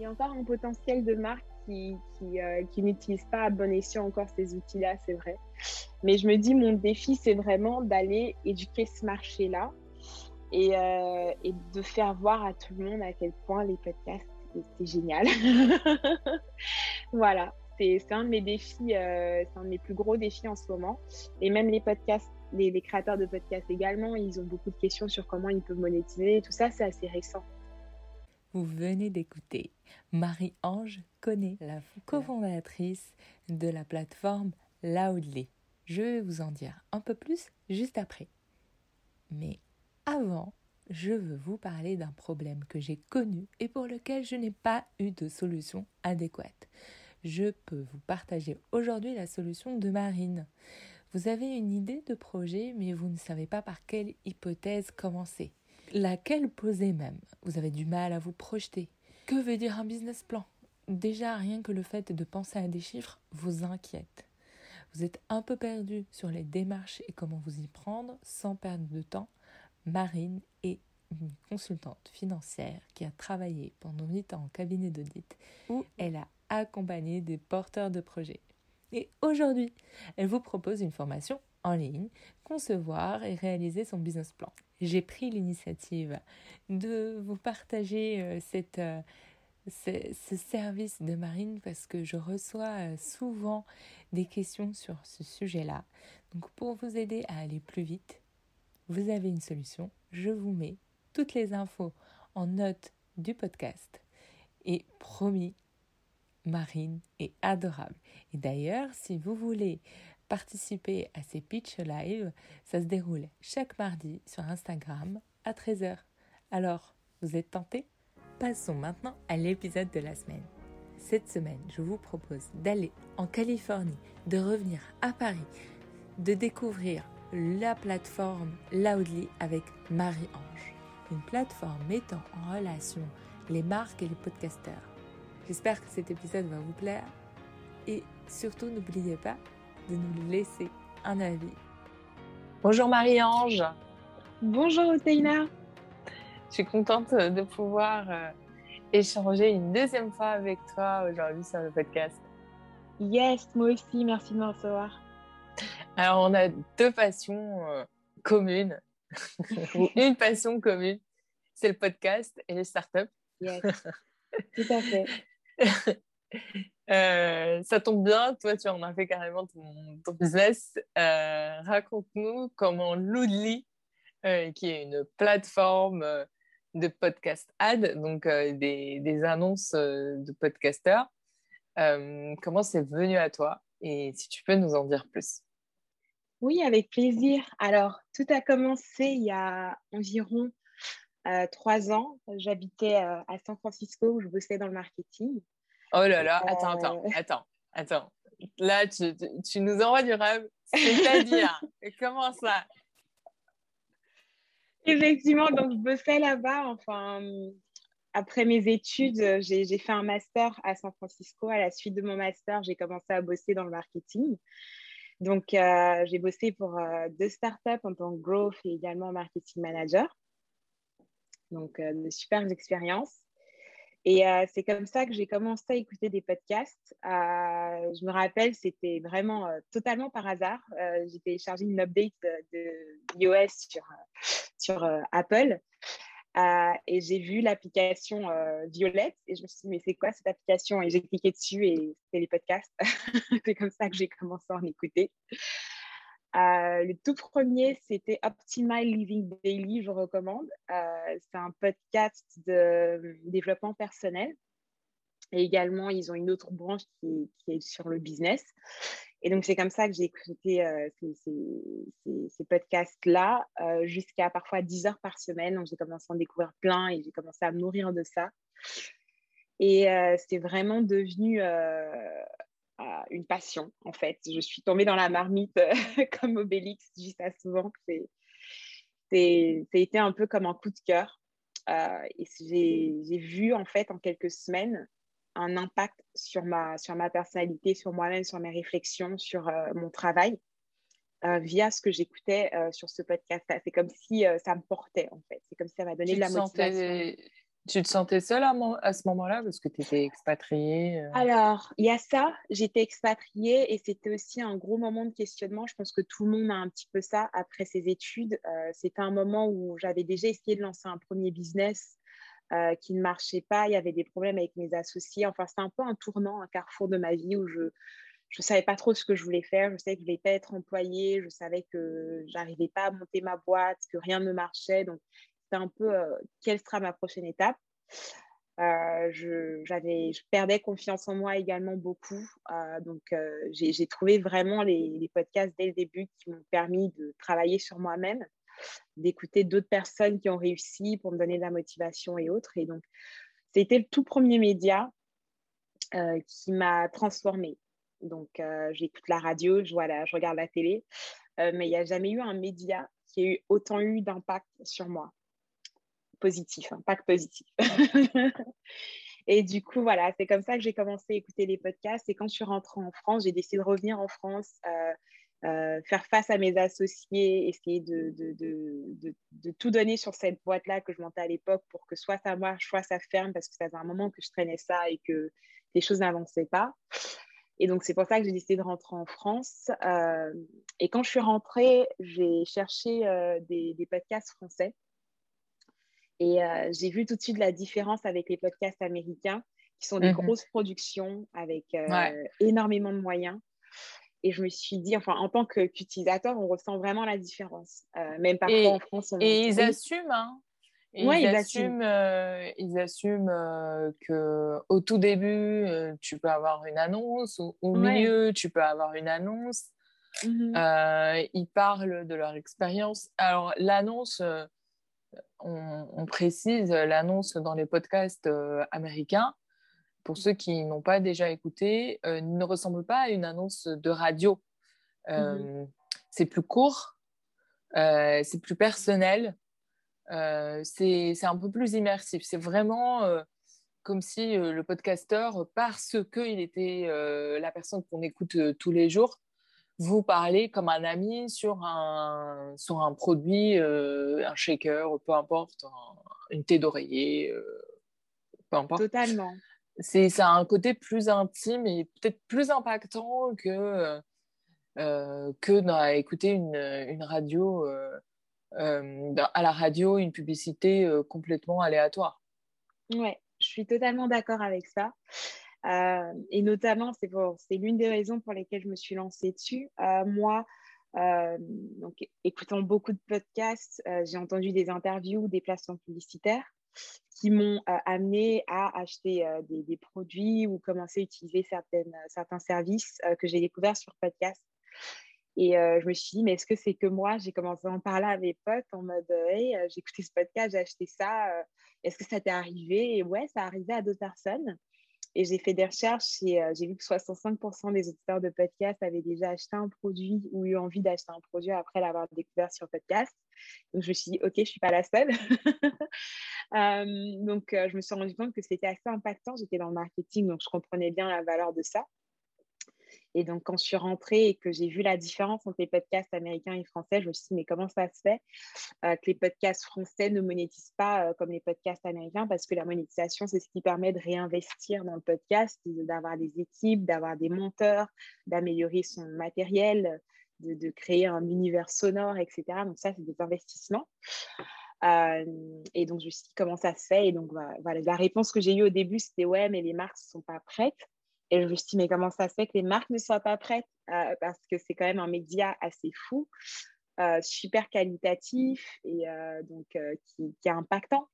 Il y a encore un potentiel de marque qui, euh, qui n'utilise pas à bon escient encore ces outils-là, c'est vrai. Mais je me dis, mon défi, c'est vraiment d'aller éduquer ce marché-là et, euh, et, de faire voir à tout le monde à quel point les podcasts, c'est génial. voilà, c'est un de mes défis, euh, c'est un de mes plus gros défis en ce moment. Et même les podcasts, les, les, créateurs de podcasts également, ils ont beaucoup de questions sur comment ils peuvent monétiser. Tout ça, c'est assez récent. Vous venez d'écouter Marie-Ange Connet, la cofondatrice de la plateforme Loudly. Je vais vous en dire un peu plus juste après. Mais avant, je veux vous parler d'un problème que j'ai connu et pour lequel je n'ai pas eu de solution adéquate. Je peux vous partager aujourd'hui la solution de Marine. Vous avez une idée de projet, mais vous ne savez pas par quelle hypothèse commencer. Laquelle poser même Vous avez du mal à vous projeter. Que veut dire un business plan Déjà, rien que le fait de penser à des chiffres vous inquiète. Vous êtes un peu perdu sur les démarches et comment vous y prendre sans perdre de temps. Marine est une consultante financière qui a travaillé pendant 8 ans en cabinet d'audit où elle a accompagné des porteurs de projets. Et aujourd'hui, elle vous propose une formation en ligne, concevoir et réaliser son business plan. J'ai pris l'initiative de vous partager euh, cette, euh, ce, ce, service de Marine parce que je reçois euh, souvent des questions sur ce sujet-là. Donc pour vous aider à aller plus vite, vous avez une solution. Je vous mets toutes les infos en note du podcast. Et promis, Marine est adorable. Et d'ailleurs, si vous voulez participer à ces pitch live, ça se déroule chaque mardi sur Instagram à 13h. Alors, vous êtes tentés? Passons maintenant à l'épisode de la semaine. Cette semaine, je vous propose d'aller en Californie, de revenir à Paris, de découvrir la plateforme Loudly avec Marie-Ange, une plateforme mettant en relation les marques et les podcasteurs. J'espère que cet épisode va vous plaire et surtout n'oubliez pas de nous laisser un avis. Bonjour Marie-Ange. Bonjour Oteina. Je suis contente de pouvoir euh, échanger une deuxième fois avec toi aujourd'hui sur le podcast. Yes, moi aussi, merci de me recevoir. Alors, on a deux passions euh, communes, ou une passion commune, c'est le podcast et les startups. Yes, tout à fait. Euh, ça tombe bien, toi tu en as fait carrément ton, business. Euh, Raconte-nous comment Loudly, euh, qui est une plateforme de podcast ad, donc des, des, annonces de podcasteurs, comment c'est venu à toi? Et si tu peux nous en dire plus. Oui, avec plaisir. Alors, tout a commencé il y a environ trois ans. J'habitais à San Francisco où je bossais dans le marketing. Oh là là, attends, attends, attends, attends. Là, tu, tu, nous envoies du rêve. C'est-à-dire, comment ça? Effectivement, donc je bossais là-bas. Enfin, après mes études, j'ai fait un master à San Francisco. À la suite de mon master, j'ai commencé à bosser dans le marketing. Donc, euh, j'ai bossé pour euh, deux startups en tant que growth et également marketing manager. Donc, euh, de super expériences. Et euh, c'est comme ça que j'ai commencé à écouter des podcasts. Euh, je me rappelle, c'était vraiment euh, totalement par hasard. J'ai téléchargé une update de, iOS sur Apple et j'ai vu l'application Violette et je me suis dit, mais c'est quoi cette application? Et j'ai cliqué dessus et c'était les podcasts. c'est comme ça que j'ai commencé à en écouter. Euh, le tout premier, c'était Optimal Living Daily, je recommande. Euh, c'est un podcast de développement personnel. Et également, ils ont une autre branche qui, est sur le business. Et donc, c'est comme ça que j'ai écouté euh, ces, ces, podcasts-là euh, jusqu'à parfois 10 heures par semaine. Donc, j'ai commencé à en découvrir plein et j'ai commencé à me nourrir de ça. Et euh, c'est vraiment devenu euh, une passion, en fait. Je suis tombée dans la marmite comme Obélix, juste à souvent. C'est, ça été un peu comme un coup de cœur. Euh, et j'ai, vu, en fait, en quelques semaines, un impact sur ma, sur ma personnalité, sur moi-même, sur mes réflexions, sur euh, mon travail, euh, via ce que j'écoutais euh, sur ce podcast. C'est comme si euh, ça me portait, en fait. C'est comme si ça m'a donné tu de la motivation. Sentais, Tu te sentais seule à, ce moment-là parce que tu étais expatriée euh? Alors, il y a ça. J'étais expatriée et c'était aussi un gros moment de questionnement. Je pense que tout le monde a un petit peu ça après ses études. Euh, c'était un moment où j'avais déjà essayé de lancer un premier business euh, qui ne marchait pas. Il y avait des problèmes avec mes associés. Enfin, c'était un peu un tournant, un carrefour de ma vie où je ne savais pas trop ce que je voulais faire. Je savais que je ne voulais pas être employée. Je savais que j'arrivais pas à monter ma boîte, que rien ne marchait. Donc, un peu euh, quelle sera ma prochaine étape. Euh, je, je, perdais confiance en moi également beaucoup. Euh, donc, j'ai trouvé vraiment les, podcasts dès le début qui m'ont permis de travailler sur moi-même, d'écouter d'autres personnes qui ont réussi pour me donner de la motivation et autres. Et donc, c'était le tout premier média qui m'a transformée. Donc, j'écoute la radio, je, je regarde la télé, mais il n'y a jamais eu un média qui ait eu autant eu d'impact sur moi positif, hein, pas que positif. et du coup, voilà, c'est comme ça que j'ai commencé à écouter les podcasts. Et quand je suis rentrée en France, j'ai décidé de revenir en France, euh, euh, faire face à mes associés, essayer de, de, de, tout donner sur cette boîte-là que je montais à l'époque pour que soit ça marche, soit ça ferme, parce que ça faisait un moment que je traînais ça et que les choses n'avançaient pas. Et donc, c'est pour ça que j'ai décidé de rentrer en France. Euh, et quand je suis rentrée, j'ai cherché des, des podcasts français. Et euh, j'ai vu tout de suite la différence avec les podcasts américains, qui sont des mhm. grosses productions avec euh, énormément de moyens. Et je me suis dit, enfin, en tant qu'utilisateur, on ressent vraiment la différence. Euh, même parfois en France, on Et ils assument, hein ils, assument, ils assument que au tout début, tu peux avoir une annonce, ou au milieu, tu peux avoir une annonce. Mhm. ils parlent de leur expérience. Alors, l'annonce, on, précise l'annonce dans les podcasts euh, américains. Pour ceux qui n'ont pas déjà écouté, euh, ne ressemble pas à une annonce de radio. Euh, mhm. C'est plus court, c'est plus personnel, c'est un peu plus immersif. C'est vraiment comme si le podcasteur, parce qu'il était la personne qu'on écoute tous les jours, vous parlez comme un ami sur un, sur un produit, euh, un shaker, peu importe, une thé d'oreiller, euh, peu importe. Totalement. C'est, ça a un côté plus intime et peut-être plus impactant que, euh, que d'écouter une, une radio, à la radio, une publicité complètement aléatoire. Ouais, je suis totalement d'accord avec ça. Euh, et notamment, c'est l'une des raisons pour lesquelles je me suis lancée dessus. Euh, moi, euh, donc, écoutant beaucoup de podcasts, j'ai entendu des interviews, des placements publicitaires qui m'ont amené à acheter des, produits ou commencer à utiliser certains services que j'ai découverts sur podcast. Et je me suis dit, mais est-ce que c'est que moi? J'ai commencé à en parler à mes potes en mode, hey, j'ai ce podcast, j'ai acheté ça, est-ce que ça t'est arrivé? Et ouais, ça arrivé à d'autres personnes. Et j'ai fait des recherches et euh, j'ai vu que 65% des auditeurs de podcast avaient déjà acheté un produit ou eu envie d'acheter un produit après l'avoir découvert sur podcast. Donc, je me suis dit, OK, je ne suis pas la seule. Euh, donc, euh, je me suis rendu compte que c'était assez impactant. J'étais dans le marketing, donc je comprenais bien la valeur de ça. Et donc, quand je suis rentrée et que j'ai vu la différence entre les podcasts américains et français, je me suis dit, mais comment ça se fait euh, que les podcasts français ne monétisent pas euh, comme les podcasts américains? Parce que la monétisation, c'est ce qui permet de réinvestir dans le podcast, d'avoir des équipes, d'avoir des monteurs, d'améliorer son matériel, de, créer un univers sonore, etc. Donc, ça, c'est des investissements. Euh, et donc, je me suis dit, comment ça se fait? Et donc, voilà, la réponse que j'ai eue au début, c'était ouais, mais les marques ne sont pas prêtes. Et je me suis dit, mais comment ça se fait que les marques ne soient pas prêtes? Euh, Parce que c'est quand même un média assez fou, euh, super qualitatif et euh, donc qui, qui, est impactant,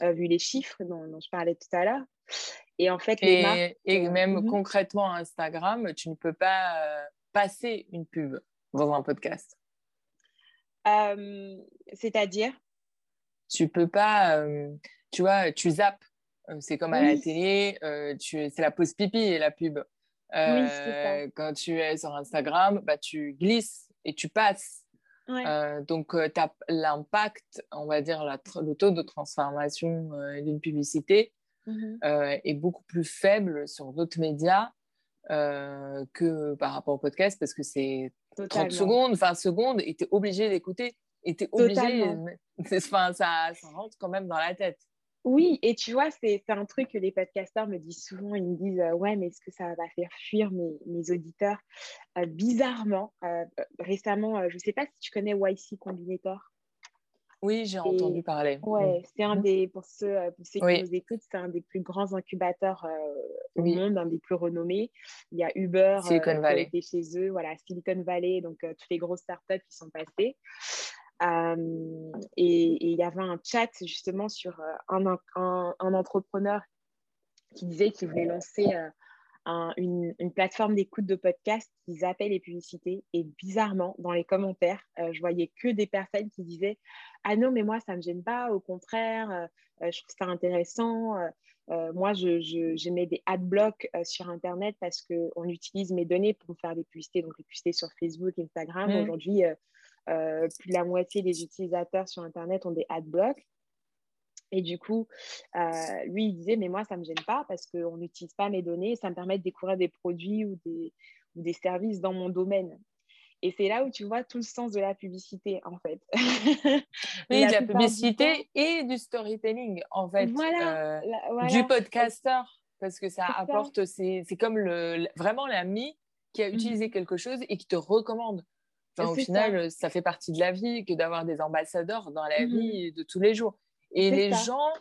vu les chiffres dont, je parlais tout à l'heure. Et en fait, les marques, et même mhm. concrètement, Instagram, tu ne peux pas passer une pub dans un podcast. C'est-à-dire? Tu peux pas, tu vois, tu zappes c'est comme à la télé, c'est la pause pipi et la pub. Euh, quand tu es sur Instagram, bah, tu glisses et tu passes. donc, l'impact, on va dire, le taux de transformation d'une publicité mmh est beaucoup plus faible sur d'autres médias que par rapport au podcast parce que c'est 30 secondes, 20 secondes et tu es obligé d'écouter. Et tu es obligé. Enfin, ça, ça rentre quand même dans la tête. Oui, et tu vois, c'est un truc que les podcasteurs me disent souvent. Ils me disent Ouais, mais est-ce que ça va faire fuir mes, auditeurs? Bizarrement, récemment, je ne sais pas si tu connais YC Combinator? Oui, j'ai entendu parler. Ouais, mm. c'est un mm. des, pour ceux, pour ceux qui nous écoutent, c'est un des plus grands incubateurs au monde, un des plus renommés. Il y a Uber Silicon Valley. qui chez eux, voilà, Silicon Valley, donc toutes les grosses startups qui sont passées. Euh, et, il y avait un chat justement sur euh, un, un, entrepreneur qui disait qu'il voulait lancer euh, une, une, plateforme d'écoute de podcast qui zappait les publicités. Et bizarrement, dans les commentaires, je voyais que des personnes qui disaient Ah non, mais moi, ça ne me gêne pas, au contraire, je trouve ça intéressant. moi, je, je, mets des adblocks sur Internet parce qu'on utilise mes données pour faire des publicités, donc les publicités sur Facebook, Instagram. Mmh. Aujourd'hui, euh, plus de la moitié des utilisateurs sur Internet ont des adblocks. Et du coup, euh, lui, il disait, mais moi, ça ne me gêne pas parce qu'on n'utilise pas mes données, ça me permet de découvrir des produits ou des, ou des services dans mon domaine. Et c'est là où tu vois tout le sens de la publicité, en fait. oui, de la publicité et du storytelling, en fait. Voilà, euh, Du podcaster, parce que ça apporte, c'est comme le, vraiment l'ami qui a mmh utilisé quelque chose et qui te recommande au final, ça. fait partie de la vie que d'avoir des ambassadeurs dans la mmh vie de tous les jours. Et les gens,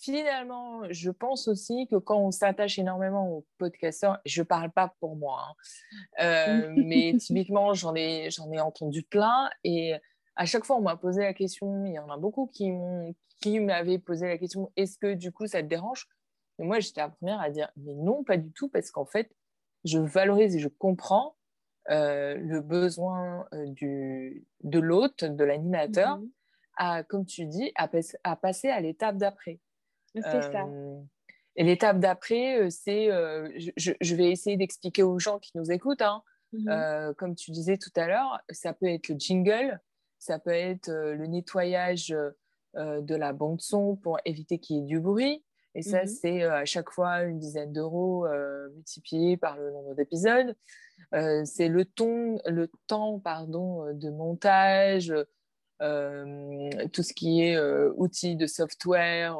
finalement, je pense aussi que quand on s'attache énormément aux podcasteurs, je ne parle pas pour moi, hein, euh, mais typiquement, j'en ai, j'en ai entendu plein. Et à chaque fois, on m'a posé la question, il y en a beaucoup qui, qui m'avaient posé la question, est-ce que du coup, ça te dérange? Et moi, j'étais la première à dire, mais non, pas du tout, parce qu'en fait, je valorise et je comprends euh, le besoin euh, du, de l'hôte, de l'animateur, mhm. à, comme tu dis, à, à passer à l'étape d'après. C'est ça. Euh, et l'étape d'après, c'est, je, je, vais essayer d'expliquer aux gens qui nous écoutent, hein. mhm. comme tu disais tout à l'heure, ça peut être le jingle, ça peut être le nettoyage de la bande son pour éviter qu'il y ait du bruit. Et ça, mhm. c'est à chaque fois une dizaine d'euros multiplié par le nombre d'épisodes. Euh, c'est le, ton, le temps pardon, euh, de montage, euh, tout ce qui est outils de software,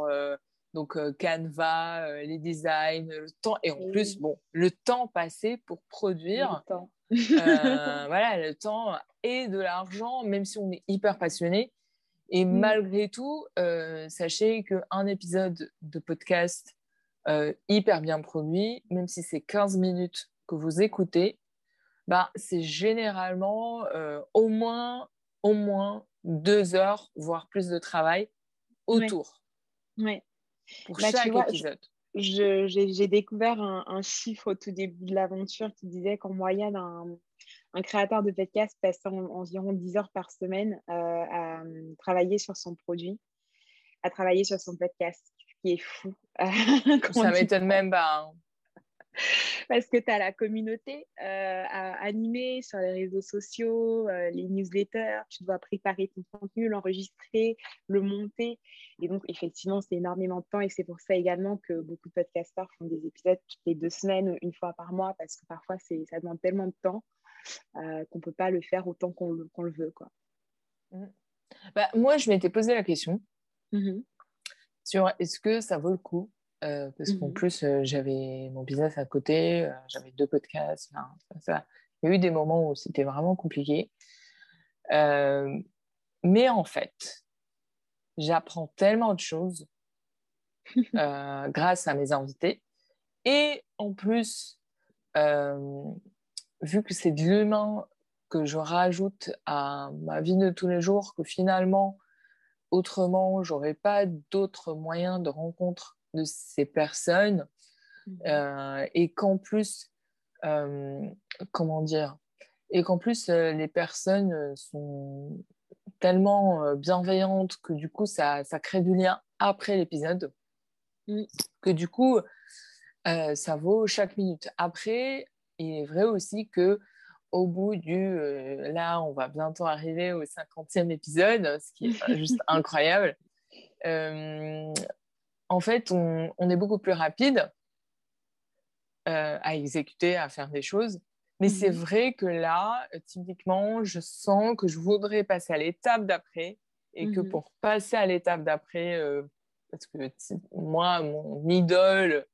donc Canva, les designs, le temps, et en plus, bon, le temps passé pour produire. voilà, le temps et de l'argent, même si on est hyper passionné. Et mm. malgré tout, sachez qu'un épisode de podcast hyper bien produit, même si c'est 15 minutes que vous écoutez, bah, c'est généralement euh, au, moins, au moins deux heures, voire plus de travail autour. Oui. Pour bah, chaque épisode. J'ai découvert un, chiffre au tout début de l'aventure qui disait qu'en moyenne, un, un, créateur de podcast passe environ 10 heures par semaine euh, à euh, travailler sur son produit, à travailler sur son podcast, ce qui est fou. Ça m'étonne même pas. Hein. parce que tu as la communauté euh, à animer sur les réseaux sociaux, euh, les newsletters, tu dois préparer ton contenu, l'enregistrer, le monter. Et donc, effectivement, c'est énormément de temps et c'est pour ça également que beaucoup de podcasteurs font des épisodes toutes les deux semaines une fois par mois parce que parfois, ça demande tellement de temps euh, qu'on ne peut pas le faire autant qu'on le, le, veut. Quoi. Mmh. Bah, moi, je m'étais posé la question mmh sur est-ce que ça vaut le coup euh, parce qu'en mmh plus, euh, j'avais mon business à côté, euh, j'avais deux podcasts. ça, Il y a eu des moments où c'était vraiment compliqué. mais en fait, j'apprends tellement de choses grâce à mes invités. Et en plus, vu que c'est de l'humain que je rajoute à ma vie de tous les jours, que finalement, autrement, j'aurais pas d'autres moyens de rencontre de ces personnes mmh. euh, et qu'en plus, euh, comment dire, et qu'en plus, euh, les personnes sont tellement bienveillantes que du coup, ça, ça crée du lien après l'épisode, mmh. que du coup, ça vaut chaque minute. Après, il est vrai aussi que au bout du... là, on va bientôt arriver au 50e épisode, ce qui est juste incroyable en fait, on, est beaucoup plus rapide euh, à exécuter, à faire des choses. Mais c'est mhm. vrai que là, typiquement, je sens que je voudrais passer à l'étape d'après et que mhm. pour passer à l'étape d'après, euh, parce que moi, mon idole,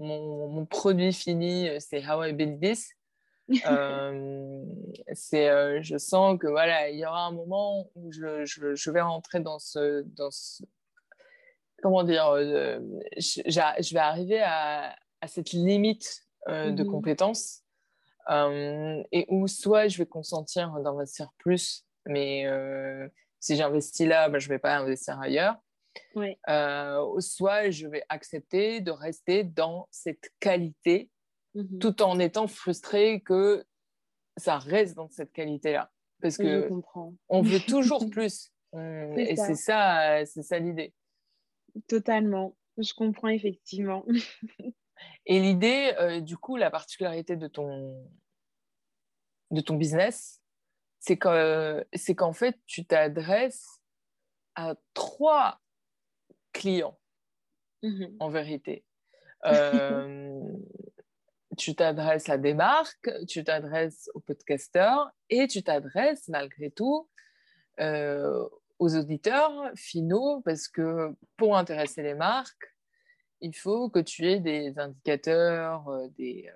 mon, produit fini, c'est How I Build This. Euh, c'est, euh, je sens que voilà, il y aura un moment où je, je, vais rentrer dans ce, dans ce comment dire, euh, je, vais arriver à, à cette limite de mm-hmm. compétences et où soit je vais consentir d'investir plus, mais si j'investis là, ben, je ne vais pas investir ailleurs. Euh, soit je vais accepter de rester dans cette qualité mmh tout en étant frustrée que ça reste dans cette qualité-là. Parce que on veut toujours plus. et c'est ça, c'est ça l'idée. Totalement. Je comprends effectivement. et l'idée, euh, du coup, la particularité de ton, de ton business, c'est qu'en fait, tu t'adresses à trois clients, mmh en vérité. Euh, tu t'adresses à des marques, tu t'adresses aux podcasteurs et tu t'adresses malgré tout euh, aux auditeurs finaux parce que pour intéresser les marques, il faut que tu aies des indicateurs, euh, des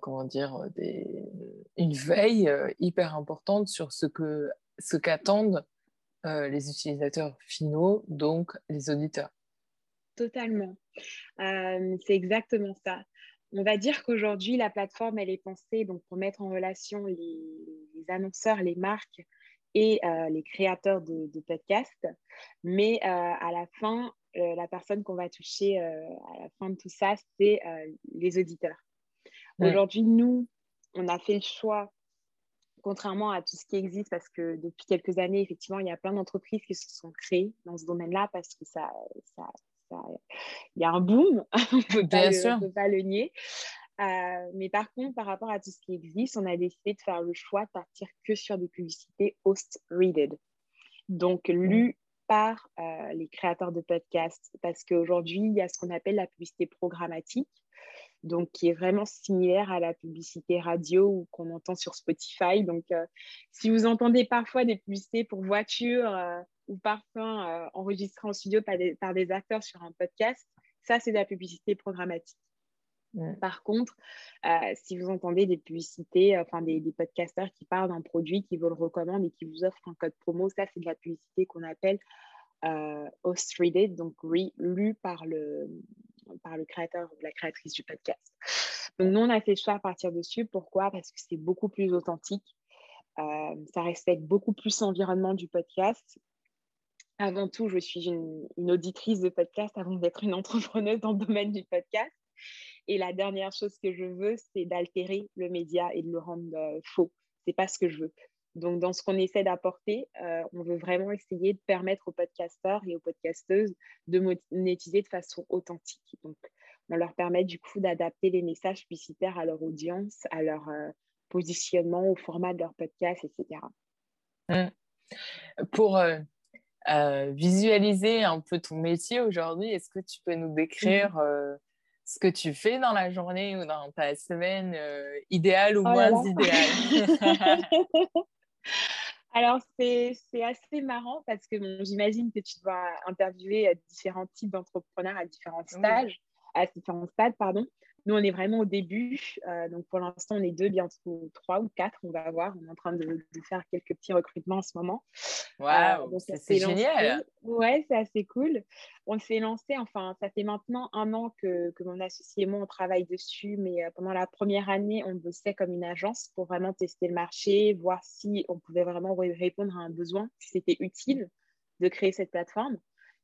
comment dire, des, une veille hyper importante sur ce que ce qu'attendent euh, les utilisateurs finaux, donc les auditeurs. Totalement. Euh, c'est exactement ça. On va dire qu'aujourd'hui, la plateforme, elle est pensée donc, pour mettre en relation les, annonceurs, les marques et euh, les créateurs de, podcasts. Mais à la fin, la personne qu'on va toucher à la fin de tout ça, c'est les auditeurs. Aujourd'hui, nous, on a fait le choix contrairement à tout ce qui existe, parce que depuis quelques années, effectivement, il y a plein d'entreprises qui se sont créées dans ce domaine-là parce que ça, ça, il y a un boom, on ne peut, pas le nier. Euh, mais par contre, par rapport à tout ce qui existe, on a décidé de faire le choix de partir que sur des publicités host-readed, donc lues par euh, les créateurs de podcasts, parce qu'aujourd'hui, il y a ce qu'on appelle la publicité programmatique donc qui est vraiment similaire à la publicité radio ou qu'on entend sur Spotify. Donc, euh, si vous entendez parfois des publicités pour voiture ou parfum euh, enregistrées en studio par des, acteurs sur un podcast, ça, c'est de la publicité programmatique. Par contre, si vous entendez des publicités, enfin des, des, podcasteurs qui parlent d'un produit, qui vous le recommandent et qui vous offrent un code promo, ça, c'est de la publicité qu'on appelle host-readed, donc lu par le, par le créateur ou la créatrice du podcast. Donc, nous, on a fait le choix à partir dessus. Pourquoi? Parce que c'est beaucoup plus authentique. Euh, ça respecte beaucoup plus l'environnement du podcast. Avant tout, je suis une, auditrice de podcast avant d'être une entrepreneuse dans le domaine du podcast. Et la dernière chose que je veux, c'est d'altérer le média et de le rendre euh, faux. C'est pas ce que je veux. Donc, dans ce qu'on essaie d'apporter, euh, on veut vraiment essayer de permettre aux podcasteurs et aux podcasteuses de monétiser de façon authentique. Donc, on leur permet du coup d'adapter les messages publicitaires à leur audience, à leur euh, positionnement, au format de leur podcast, etc. Mmh. Pour euh, visualiser un peu ton métier aujourd'hui, est-ce que tu peux nous décrire mmh. Ce que tu fais dans la journée ou dans ta semaine idéale ou oh moins idéale? Alors, c'est assez marrant parce que j'imagine que tu dois interviewer euh, différents types d'entrepreneurs à différents stages, à différents stades, pardon. Nous, on est vraiment au début. Euh, donc, pour l'instant, on est deux, bientôt trois ou quatre. On va voir. On est en train de, faire quelques petits recrutements en ce moment. Waouh, euh, c'est génial. Ouais, c'est assez cool. On s'est lancé, enfin, ça fait maintenant un an que, que, mon associé et moi, on travaille dessus. Mais euh, pendant la première année, on bossait comme une agence pour vraiment tester le marché, voir si on pouvait vraiment répondre à un besoin, si c'était utile de créer cette plateforme.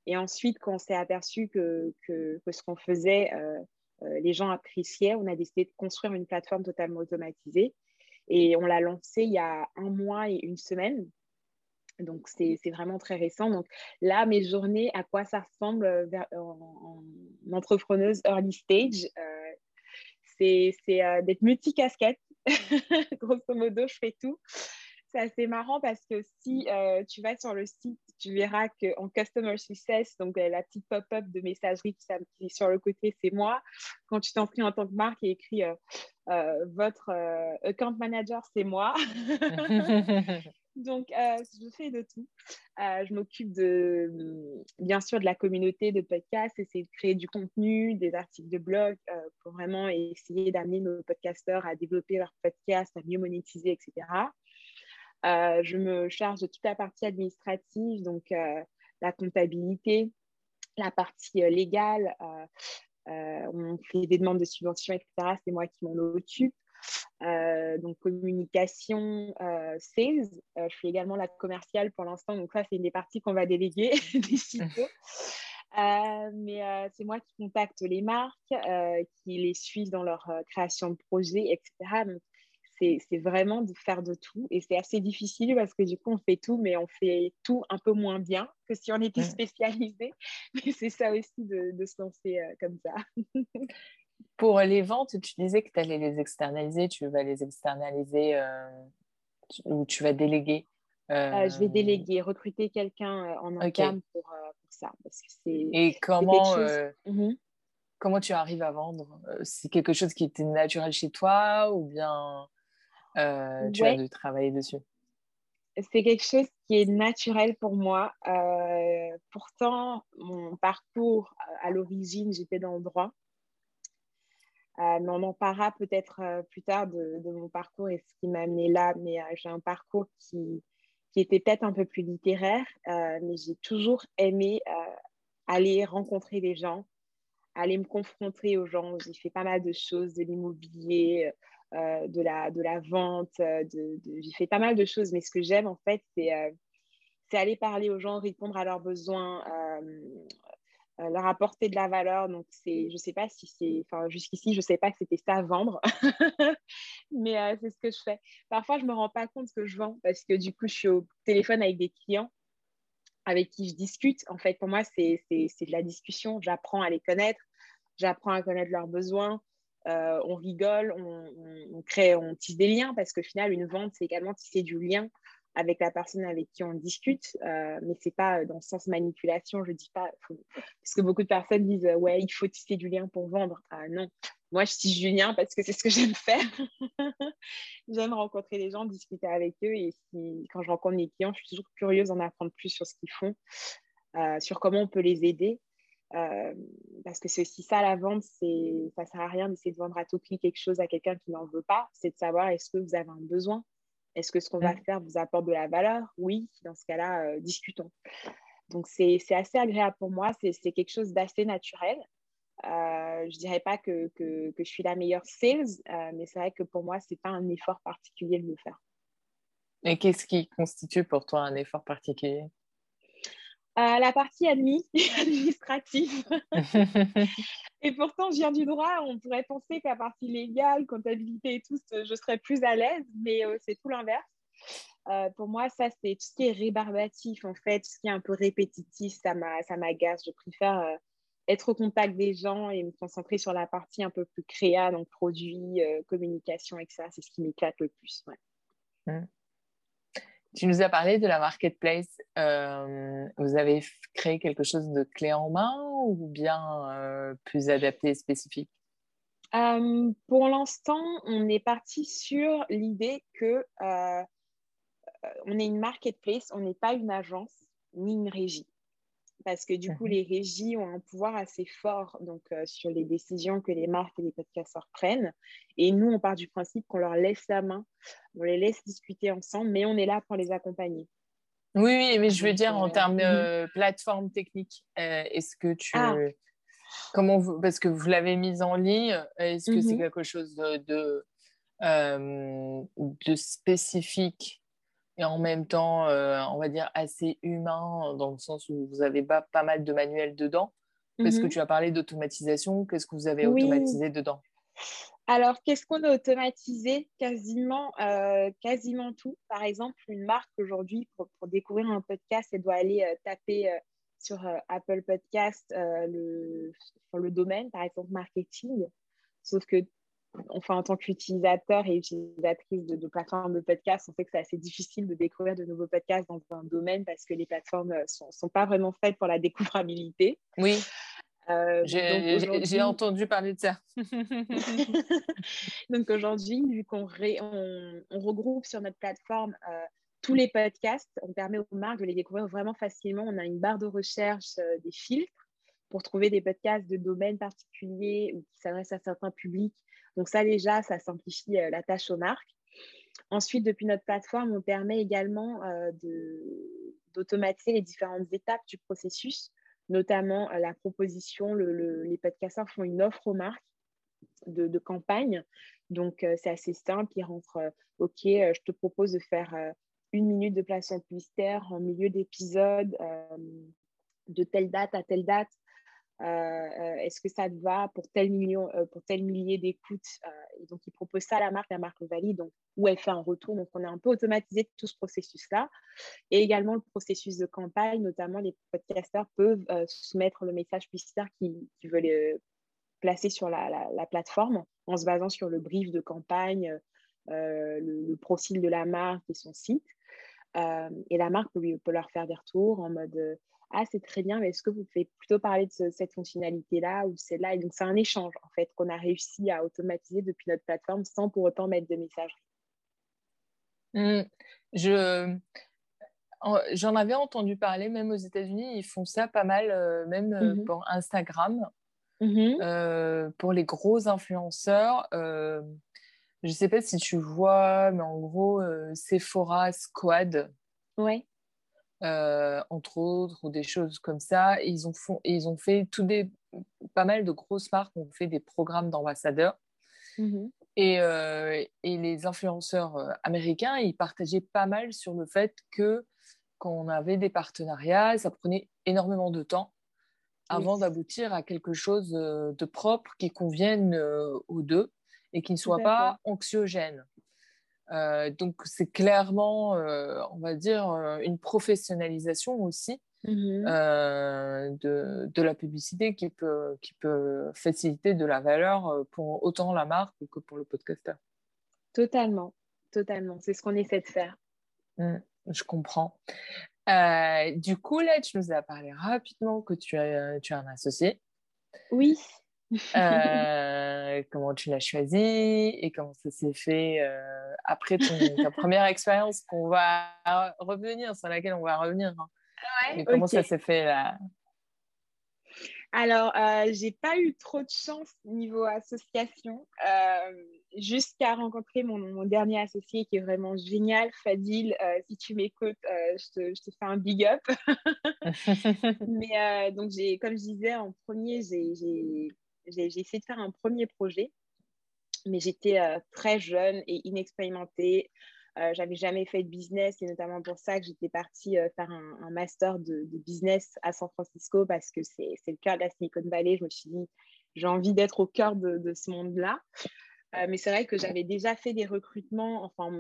Et ensuite, quand on s'est aperçu que, que, que ce qu'on faisait euh, les gens appréciaient. On a décidé de construire une plateforme totalement automatisée et on l'a lancée il y a un mois et une semaine. Donc, c'est vraiment très récent. Donc, là, mes journées, à quoi ça ressemble euh, en, entrepreneuse early stage euh, C'est d'être multicasquette. Grosso modo, je fais tout c'est assez marrant parce que si euh, tu vas sur le site, tu verras qu'en Customer Success, donc euh, la petite pop-up de messagerie qui, est sur le côté, c'est moi. Quand tu pris en tant que marque, il y écrit euh, votre account manager, c'est moi. Donc, je fais de tout. je m'occupe de, bien sûr, de la communauté de podcasts, essayer de créer du contenu, des articles de blog pour vraiment essayer d'amener nos podcasteurs à développer leur podcast, à mieux monétiser, etc. je me charge de toute la partie administrative, donc la comptabilité, la partie légale. on fait des demandes de subventions, etc. C'est moi qui m'en occupe. Euh, donc communication, euh, sales. Euh, je fais également la commerciale pour l'instant, donc ça c'est une des parties qu'on va déléguer d'ici peu. mais c'est moi qui contacte les marques, qui les suit dans leur création de projets, etc. Donc c'est vraiment de faire de tout et c'est assez difficile parce que du coup on fait tout, mais on fait tout un peu moins bien que si on était spécialisé. Mais c'est ça aussi de, de se lancer comme ça. Pour les ventes, tu disais que tu allais les externaliser. Tu vas les externaliser euh, ou tu vas déléguer euh, Je vais déléguer, recruter quelqu'un euh, en interne pour, ça. Et comment, mhm. comment tu arrives à vendre? C'est quelque chose qui était naturel chez toi ou bien tu as dû travailler dessus c'est quelque chose qui est naturel pour moi. pourtant, mon parcours à l'origine, j'étais dans le droit. Euh, mais on en parlera peut-être euh, plus tard de, mon parcours et ce qui m'a amené là. Mais euh, j'ai un parcours qui, qui était peut-être un peu plus littéraire, mais j'ai toujours aimé aller rencontrer des gens, aller me confronter aux gens. J'ai fait pas mal de choses, de l'immobilier, de, la, de la vente, de, j'ai fait pas mal de choses. Mais ce que j'aime en fait, c'est c'est aller parler aux gens, répondre à leurs besoins, euh, leur apporter de la valeur. Donc, c'est, je sais pas si c'est, enfin, jusqu'ici, je sais pas que c'était ça vendre, mais euh, c'est ce que je fais. Parfois, je me rends pas compte que je vends parce que du coup, je suis au téléphone avec des clients avec qui je discute. En fait, pour moi, c'est, de la discussion. J'apprends à les connaître, j'apprends à connaître leurs besoins. Euh, on rigole, on, crée, on tisse des liens parce qu'au final, une vente, c'est également tisser du lien avec la personne avec qui on discute, euh, mais c'est pas dans le sens manipulation, je dis pas, parce que beaucoup de personnes disent ouais, il faut tisser du lien pour vendre. Ah, non, moi je tisse du lien parce que c'est ce que j'aime faire. j'aime rencontrer les gens, discuter avec eux, et quand je rencontre mes clients, je suis toujours curieuse d'en apprendre plus sur ce qu'ils font, euh, sur comment on peut les aider. Euh, parce que c'est aussi ça la vente, c'est ça sert à rien d'essayer de vendre à tout prix quelque chose à quelqu'un qui n'en veut pas, c'est de savoir est-ce que vous avez un besoin, est-ce que ce qu'on va faire vous apporte de la valeur? Oui, dans ce cas-là, euh, discutons. Donc, c'est assez agréable pour moi. C'est quelque chose d'assez naturel. Euh, je ne dirais pas que, que, je suis la meilleure sales, euh, mais c'est vrai que pour moi, ce n'est pas un effort particulier de le faire. Et qu'est-ce qui constitue pour toi un effort particulier? La partie admis, administrative. et pourtant, je viens du droit. On pourrait penser qu'à partie légale, comptabilité et tout, je serais plus à l'aise, mais euh, c'est tout l'inverse. Euh, pour moi, ça, c'est tout ce qui est rébarbatif, en fait, tout ce qui est un peu répétitif, ça m'agace. Je préfère euh, être au contact des gens et me concentrer sur la partie un peu plus créa, donc produit, communication, etc. C'est ce qui m'éclate le plus. Ouais. Mmh. Tu nous as parlé de la marketplace. Euh, vous avez créé quelque chose de clé en main ou bien euh, plus adapté et spécifique? Euh, Pour l'instant, on est parti sur l'idée que on est une marketplace, on n'est pas une agence ni une régie parce que du coup, mhm. les régies ont un pouvoir assez fort donc, euh, sur les décisions que les marques et les podcasteurs prennent. Et nous, on part du principe qu'on leur laisse la main, on les laisse discuter ensemble, mais on est là pour les accompagner. Oui, oui, mais je veux dire en euh, termes de mhm. plateforme technique, euh, est-ce que tu... Ah. Comment vous... Parce que vous l'avez mise en ligne, est-ce que c'est mhm. quelque chose de, de, de spécifique et en même temps, euh, on va dire, assez humain, dans le sens où vous avez pas, pas mal de manuels dedans. Parce que mhm. tu as parlé d'automatisation, qu'est-ce que vous avez automatisé dedans? Alors, qu'est-ce qu'on a automatisé? Quasiment, euh, quasiment tout. Par exemple, une marque aujourd'hui, pour, découvrir un podcast, elle doit aller euh, taper sur Apple Podcast le, sur le domaine, par exemple, marketing. Sauf que enfin, en tant qu'utilisateur et utilisatrice de, plateformes de podcasts, on sait que c'est assez difficile de découvrir de nouveaux podcasts dans un domaine parce que les plateformes ne euh, sont, pas vraiment faites pour la découvrabilité. Oui. Euh, j'ai entendu parler de ça. donc aujourd'hui, vu qu'on on, regroupe sur notre plateforme euh, tous les podcasts, on permet aux marques de les découvrir vraiment facilement. On a une barre de recherche, des filtres pour trouver des podcasts de domaines particuliers ou qui s'adressent à certains publics. Donc ça déjà, ça simplifie la tâche aux marques. Ensuite, depuis notre plateforme, on permet également d'automatiser les différentes étapes du processus, notamment la proposition. les podcasteurs font une offre aux marques de, campagne. Donc, c'est assez simple. Ils rentrent, OK, je te propose de faire une minute de placement publicitaire en milieu d'épisode de telle date à telle date. Est-ce que ça te va pour tel, million, pour tel millier d'écoutes Donc, ils proposent ça à la marque, la marque valide, donc, où elle fait un retour. Donc, on a un peu automatisé tout ce processus-là. Et également le processus de campagne, notamment les podcasteurs peuvent soumettre le message publicitaire qu'ils veulent placé sur la, plateforme en se basant sur le brief de campagne, euh, le, profil de la marque et son site. Euh, et la marque peut, leur faire des retours en mode euh, Ah, c'est très bien, mais est-ce que vous pouvez plutôt parler de cette fonctionnalité-là ou celle-là? Et donc, c'est un échange, en fait, qu'on a réussi à automatiser depuis notre plateforme sans pour autant mettre de messagerie. Mmh. je. J'en avais entendu parler, même aux États-Unis, ils font ça pas mal, même mmh pour Instagram. Mmh euh, pour les gros influenceurs, euh, je ne sais pas si tu vois, mais en gros, euh, Sephora Squad. Ouais. Entre autres, ou des choses comme ça. ils, ont ils ont fait tout des, pas mal de grosses marques ont fait des programmes d'ambassadeurs. Mmh et, et, les influenceurs américains, ils partageaient pas mal sur le fait que quand on avait des partenariats, ça prenait énormément de temps avant d'aboutir à quelque chose euh, de propre qui convienne euh, aux deux et qui ne soit pas anxiogène. Euh, donc c'est clairement, on va dire, une professionnalisation aussi mmh de, de, la publicité qui peut, qui peut faciliter de la valeur pour autant la marque que pour le podcasteur. Totalement, totalement. C'est ce qu'on essaie de faire. Mmh, je comprends. Euh, du coup, là, tu nous as parlé rapidement que tu as, tu as un associé. Oui. Euh, comment tu l'as choisi et comment ça s'est fait euh, après ta première expérience qu'on va revenir, sur laquelle on va revenir. Hein. comment ça s'est fait là? Alors, euh, j'ai pas eu trop de chance niveau association, euh, jusqu'à rencontrer mon, dernier associé qui est vraiment génial, Fadil. Euh, si tu m'écoutes, euh, je, te, fais un big up. Mais donc, comme je disais en premier, j'ai essayé de faire un premier projet, mais j'étais très jeune et inexpérimentée. Euh, j'avais jamais fait de business et notamment pour ça que j'étais partie euh, faire un, master de, business à San Francisco parce que c'est le cœur de la Silicon Valley. Je me suis dit, j'ai envie d'être au cœur de, ce monde-là. Euh, mais c'est vrai que j'avais déjà fait des recrutements, enfin,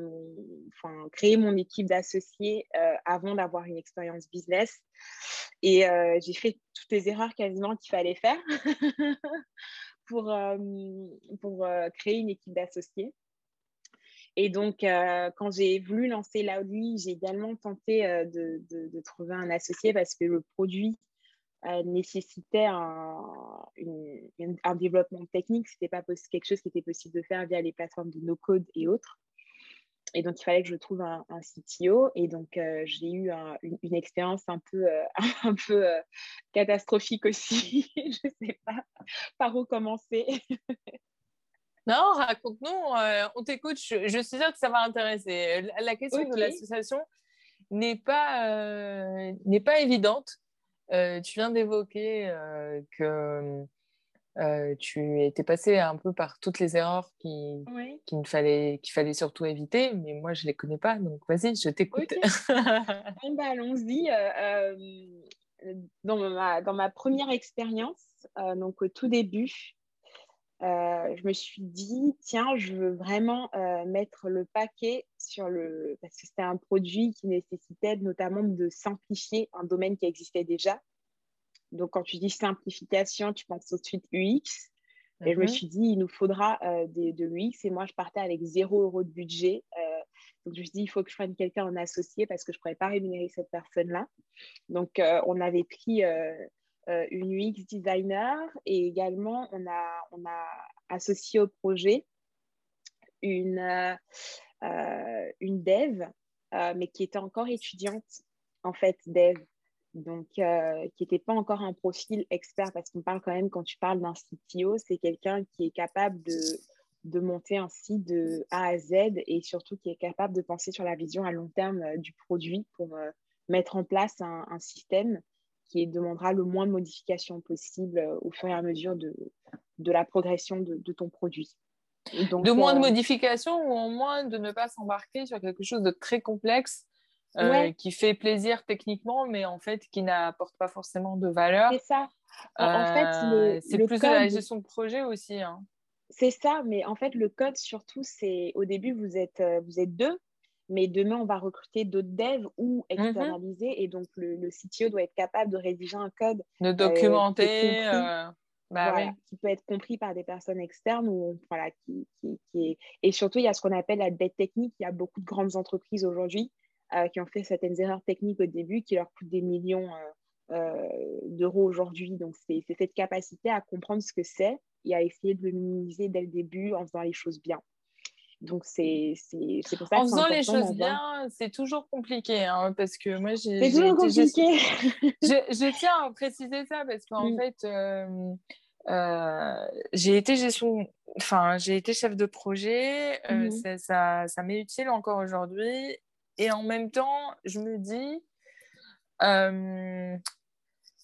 créé mon équipe d'associés avant d'avoir une expérience business. Et j'ai fait toutes les erreurs quasiment qu'il fallait faire pour, pour créer une équipe d'associés. Et donc, euh, quand j'ai voulu lancer Loudly, j'ai également tenté euh, de, trouver un associé parce que le produit euh, nécessitait un, développement technique. Ce n'était pas quelque chose qui était possible de faire via les plateformes de no-code et autres. Et donc, il fallait que je trouve un, CTO. Et donc, j'ai eu une, expérience un peu, un peu catastrophique aussi. je ne sais pas par où commencer. Non, raconte-nous, euh, on t'écoute, je, suis sûre que ça va intéresser. La, question de l'association n'est pas, euh, n'est pas évidente. Euh, tu viens d'évoquer que tu étais passé un peu par toutes les erreurs qu'il qui fallait, qu'il fallait surtout éviter, mais moi je ne les connais pas, donc vas-y, je t'écoute. Bah, allons-y. dans, ma, dans ma première expérience, donc au tout début, euh, je me suis dit, tiens, je veux vraiment euh, mettre le paquet sur le... Parce que c'était un produit qui nécessitait notamment de simplifier un domaine qui existait déjà. Donc, quand tu dis simplification, tu penses tout de suite UX. Et je me mhm. suis dit, il nous faudra euh, de l'UX. Et moi, je partais avec zéro euro de budget. donc, je me suis dit, il faut que je prenne quelqu'un en associé parce que je ne pourrais pas rémunérer cette personne-là. Donc, on avait pris une UX designer et également on a, on a associé au projet une, euh, une dev mais qui était encore étudiante, en fait, dev. Donc, qui n'était pas encore un profil expert, parce qu'on parle quand même, quand tu parles d'un CTO, c'est quelqu'un qui est capable de, de monter un site de A à Z et surtout qui est capable de penser sur la vision à long terme du produit pour mettre en place un système qui demandera le moins de modifications possible euh, au fur et à mesure de, de la progression de, de ton produit. Donc, de moins de euh, modifications ou au moins de ne pas s'embarquer sur quelque chose de très complexe euh, qui fait plaisir techniquement, mais en fait qui n'apporte pas forcément de valeur. C'est ça. En fait, c'est plus de la gestion de projet aussi. Hein. C'est ça, mais en fait, le code, surtout, c'est au début, vous êtes, vous êtes deux, mais demain, on va recruter d'autres devs ou mhm. externaliser. Et donc, le, CTO doit être capable de rédiger un code. De euh, documenter. Euh, bah qui peut être compris par des personnes externes. Ou, voilà, qui, qui, Et surtout, il y a ce qu'on appelle la dette technique. Il y a beaucoup de grandes entreprises aujourd'hui euh, qui ont fait certaines erreurs techniques au début qui leur coûtent des millions d'euros aujourd'hui. Donc, c'est cette capacité à comprendre ce que c'est et à essayer de le minimiser dès le début en faisant les choses bien. Donc, c'est pour ça En faisant les choses bien, c'est toujours compliqué, hein, parce que moi, j'ai... C'est toujours compliqué je, tiens à préciser ça, parce qu'en mm. fait, euh, euh, j'ai été gestion... Enfin, j'ai été chef de projet, euh, mm-hmm. ça, ça m'est utile encore aujourd'hui, et en même temps, je me dis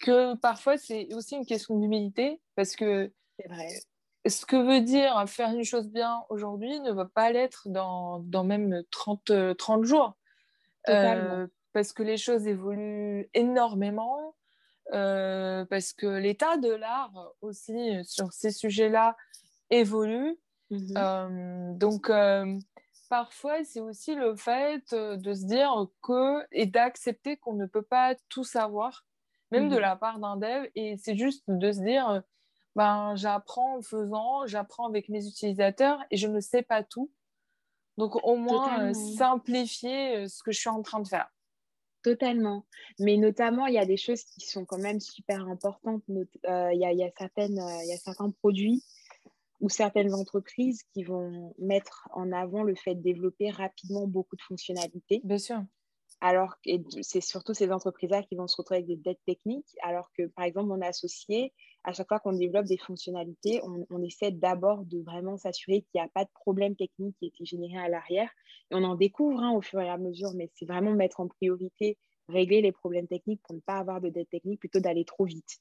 que parfois, c'est aussi une question d'humilité, parce que... C'est vrai ce que veut dire faire une chose bien aujourd'hui ne va pas l'être dans, dans, même 30, 30 jours. Euh, parce que les choses évoluent énormément, euh, parce que l'état de l'art aussi sur ces sujets-là évolue. Mhm. Euh, donc, parfois, c'est aussi le fait de se dire que et d'accepter qu'on ne peut pas tout savoir, même de mhm. la part d'un dev, et c'est juste de se dire ben, j'apprends en faisant, j'apprends avec mes utilisateurs et je ne sais pas tout. Donc, au moins, euh, simplifier euh, ce que je suis en train de faire. Totalement. Mais notamment, il y a des choses qui sont quand même super importantes. Euh, il, y a, il, y a certaines, il y a certains produits ou certaines entreprises qui vont mettre en avant le fait de développer rapidement beaucoup de fonctionnalités. Bien sûr. Alors, c'est surtout ces entreprises-là qui vont se retrouver avec des dettes techniques, alors que, par exemple, mon associé, à chaque fois qu'on développe des fonctionnalités, on, essaie d'abord de vraiment s'assurer qu'il n'y a pas de problème technique qui a été généré à l'arrière. Et on en découvre hein, au fur et à mesure, mais c'est vraiment mettre en priorité, régler les problèmes techniques pour ne pas avoir de dette technique plutôt d'aller trop vite.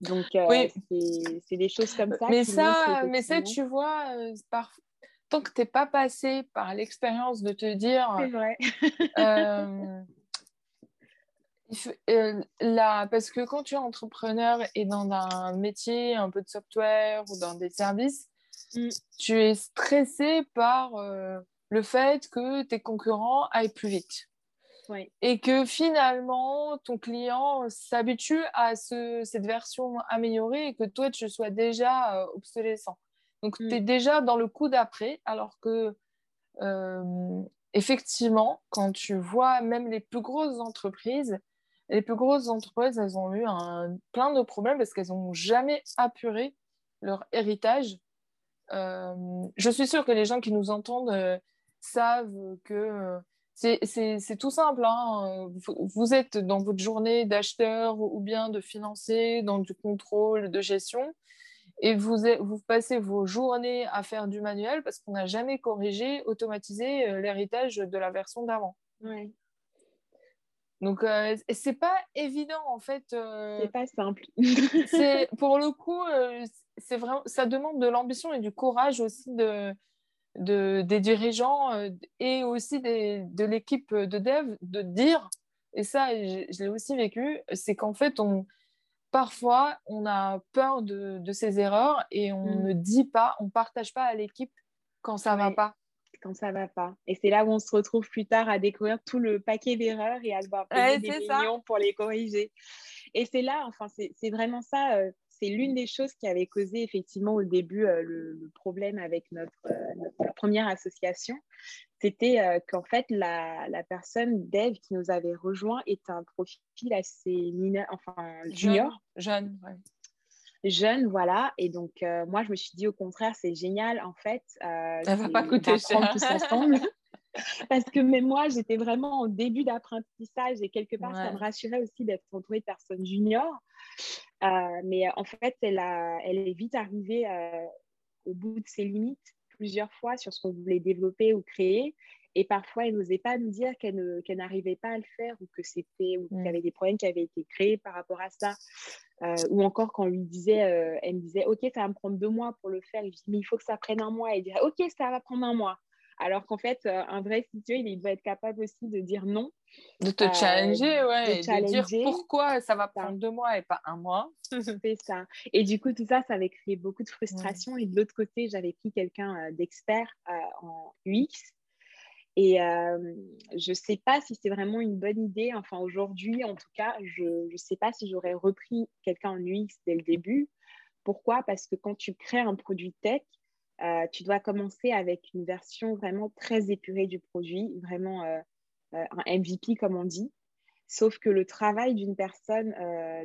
Donc, euh, c'est des choses comme ça. Mais ça, mais ça, tu vois, euh, tant que tu n'es pas passé par l'expérience de te dire. C'est vrai. euh, euh, là, parce que quand tu es entrepreneur et dans un métier un peu de software ou dans des services, mm. tu es stressé par euh, le fait que tes concurrents aillent plus vite. Et que finalement, ton client s'habitue à ce, cette version améliorée et que toi, tu sois déjà euh, obsolescent. Donc, mm. tu es déjà dans le coup d'après, alors que effectivement, quand tu vois même les plus grosses entreprises, les plus grosses entreprises, elles ont eu un, plein de problèmes parce qu'elles n'ont jamais apuré leur héritage. Euh, je suis sûre que les gens qui nous entendent euh, savent que euh, c'est tout simple. Hein. Vous, êtes dans votre journée d'acheteur ou bien de financier, dans du contrôle, de gestion, et vous, vous passez vos journées à faire du manuel parce qu'on n'a jamais corrigé, automatisé l'héritage de la version d'avant. Ouais. Donc, euh, c'est pas évident en fait. Euh, c'est pas simple. c'est pour le coup, euh, c'est vraiment, ça demande de l'ambition et du courage aussi de, de des dirigeants euh, et aussi des, de l'équipe de dev de dire. Et ça, je, l'ai aussi vécu, c'est qu'en fait, on parfois on a peur de, de ces erreurs et on mm. ne dit pas, on partage pas à l'équipe quand ça ne va pas quand ça va pas. Et c'est là où on se retrouve plus tard à découvrir tout le paquet d'erreurs et à devoir payer des millions pour les corriger. Et c'est là, enfin, c'est vraiment ça. Euh, c'est l'une des choses qui avait causé effectivement au début euh, le, problème avec notre, euh, première association. C'était qu'en fait, la, la, personne, Dave, qui nous avait rejoint, est un profil assez mineur, enfin junior. Jeune, jeune, voilà. Et donc, euh, moi, je me suis dit, au contraire, c'est génial, en fait. Euh, Ça va pas coûter cher. tous ensemble. Parce que même moi, j'étais vraiment en début d'apprentissage et quelque part, ça me rassurait aussi d'être entourée de personnes juniors. Euh, mais en fait, elle, a, elle est vite arrivée euh, au bout de ses limites plusieurs fois sur ce qu'on voulait développer ou créer. Et parfois, elle n'osait pas nous dire qu'elle n'arrivait pas à le faire ou que c'était ou qu'il y mm. avait des problèmes qui avaient été créés par rapport à ça. Euh, ou encore quand on lui disait, euh, elle me disait, OK, ça va me prendre deux mois pour le faire. Je dis, mais il faut que ça prenne un mois. Et elle dirait, OK, ça va prendre un mois. Alors qu'en fait, euh, un vrai CTO, il doit être capable aussi de dire non. De te challenger, ouais. De, dire pourquoi ça va prendre deux mois et pas un mois. C'est ça. Et du coup, tout ça, ça avait créé beaucoup de frustration. Et de l'autre côté, j'avais pris quelqu'un d'expert en UX et euh, je ne sais pas si c'est vraiment une bonne idée. Enfin, aujourd'hui, en tout cas, je ne sais pas si j'aurais repris quelqu'un en UX dès le début. Pourquoi? Parce que quand tu crées un produit tech, euh, tu dois commencer avec une version vraiment très épurée du produit, vraiment euh, un MVP, comme on dit. Sauf que le travail d'une personne,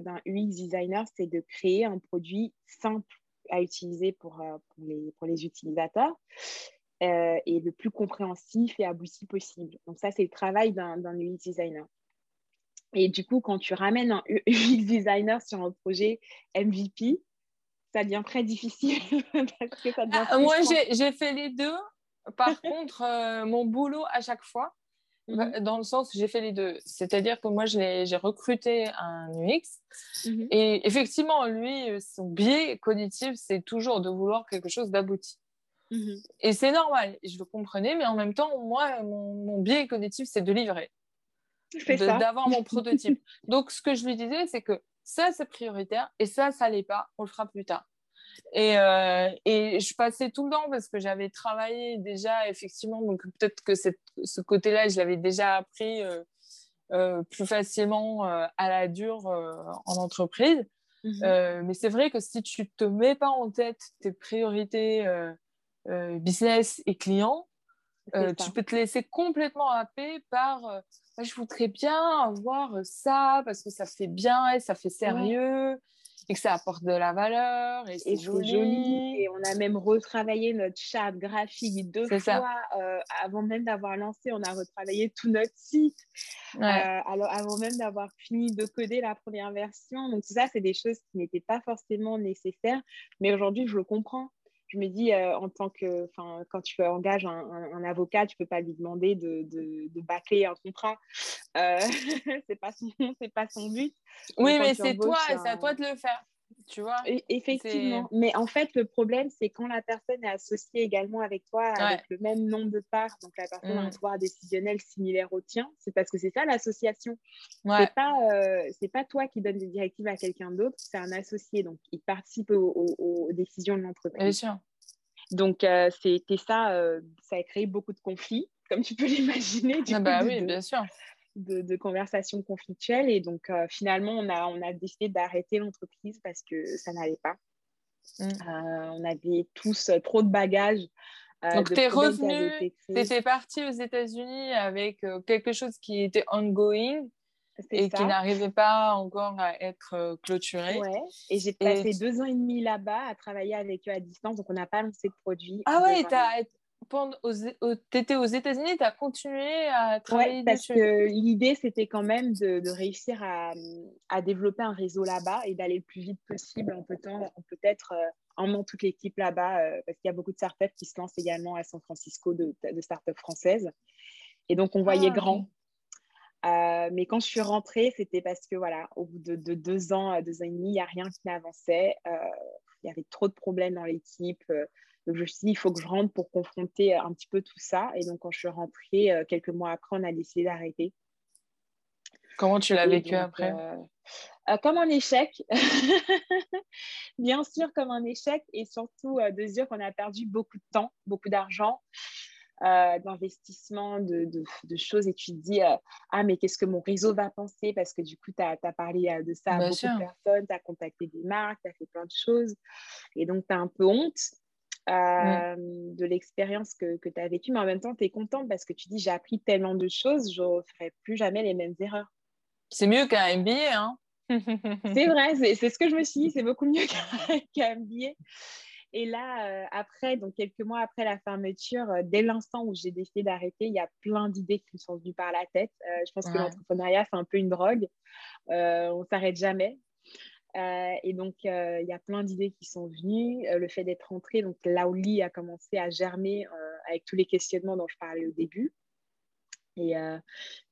d'un UX designer, c'est de créer un produit simple à utiliser pour, les, pour les utilisateurs euh, et le plus compréhensif et abouti possible. Donc ça, c'est le travail d'un UX designer. Et du coup, quand tu ramènes un UX designer sur un projet MVP, ça devient très difficile. Ah, moi, j'ai fait les deux. Par contre, euh, mon boulot à chaque fois, mhm. dans le sens, j'ai fait les deux. C'est-à-dire que moi, j'ai recruté un UX. Mhm. Et effectivement, lui, son biais cognitif, c'est toujours de vouloir quelque chose d'abouti. Mhm. Et c'est normal, je le comprenais, mais en même temps, moi, mon, biais cognitif, c'est de livrer, d'avoir mon prototype. Donc, ce que je lui disais, c'est que ça, c'est prioritaire, et ça, ça l'est pas, on le fera plus tard. Et, euh, et, je passais tout le temps parce que j'avais travaillé déjà, effectivement, donc peut-être que ce côté-là, je l'avais déjà appris euh, euh, plus facilement à la dure en entreprise. Mhm. mais c'est vrai que si tu te mets pas en tête tes priorités euh, business et client, euh, tu peux te laisser complètement happer par euh, je voudrais bien avoir ça parce que ça fait bien et ça fait sérieux et que ça apporte de la valeur et c'est joli. Et on a même retravaillé notre charte graphique deux fois avant même d'avoir lancé. On a retravaillé tout notre site alors avant même d'avoir fini de coder la première version. Donc tout ça, c'est des choses qui n'étaient pas forcément nécessaires. Mais aujourd'hui, je le comprends je me dis, euh, en tant que, quand tu engages un, avocat, tu peux pas lui demander de, de, bâcler un contrat. Euh, c'est pas son, c'est pas son but. Oui, mais c'est toi, c'est à toi de le faire. Tu vois Effectivement. Mais en fait, le problème, c'est quand la personne est associée également avec toi, avec le même nombre de parts, donc la personne a un mm. pouvoir décisionnel similaire au tien, c'est parce que c'est ça l'association. Ouais. C'est pas, euh, pas toi qui donnes des directives à quelqu'un d'autre, c'est un associé. Donc, il participe aux, décisions de l'entreprise. Bien sûr. Donc, euh, c'était ça, euh, ça a créé beaucoup de conflits, comme tu peux l'imaginer. Ah bah oui, bien sûr de, conversations conflictuelles. Et donc, euh, finalement, on a, on a décidé d'arrêter l'entreprise parce que ça n'allait pas. Mm. Euh, on avait tous trop de bagages. Euh, donc, tu es revenu, tu étais parti aux États-Unis avec quelque chose qui était ongoing et qui n'arrivait pas encore à être clôturé. Ouais. Et j'ai passé deux ans et demi là-bas à travailler avec eux à distance, donc on n'a pas lancé de produit. Ah ouais, tu as, tu étais aux États-Unis, tu as continué à travailler ouais, parce que l'idée, c'était quand même de, réussir à, à, développer un réseau là-bas et d'aller le plus vite possible en peut-être euh, emmenant toute l'équipe là-bas, euh, parce qu'il y a beaucoup de startups qui se lancent également à San Francisco, de, de startups françaises. Et donc, on voyait ah, grand. Euh, mais quand je suis rentrée, c'était parce que, voilà, au bout de, deux ans, deux ans et demi, il n'y a rien qui n'avançait. il y avait trop de problèmes dans l'équipe. Donc, je me suis dit, il faut que je rentre pour confronter un petit peu tout ça. Et donc, quand je suis rentrée, euh, quelques mois après, on a décidé d'arrêter. Comment tu l'as vécu après? euh, euh, Comme un échec. Bien sûr, comme un échec. Et surtout, de se dire qu'on a perdu beaucoup de temps, beaucoup d'argent. d'investissement, de, de, choses et tu te dis ah mais qu'est-ce que mon réseau va penser? Parce que du coup tu as, parlé de ça à beaucoup de personnes, tu as contacté des marques, tu as fait plein de choses et donc tu as un peu honte Mmh. de l'expérience que, que tu as vécue, mais en même temps, tu es contente parce que tu dis j'ai appris tellement de choses, je ne ferai plus jamais les mêmes erreurs. C'est mieux qu'un MBA. Hein c'est vrai, c'est ce que je me suis dit, c'est beaucoup mieux qu'un MBA. Et là, après, donc quelques mois après la fermeture, dès l'instant où j'ai décidé d'arrêter, il y a plein d'idées qui me sont venues par la tête. je pense que l'entrepreneuriat, c'est un peu une drogue. on ne s'arrête jamais. Et donc, il y a plein d'idées qui sont venues. le fait d'être rentrée, donc Laoli a commencé à germer avec tous les questionnements dont je parlais au début. Et euh,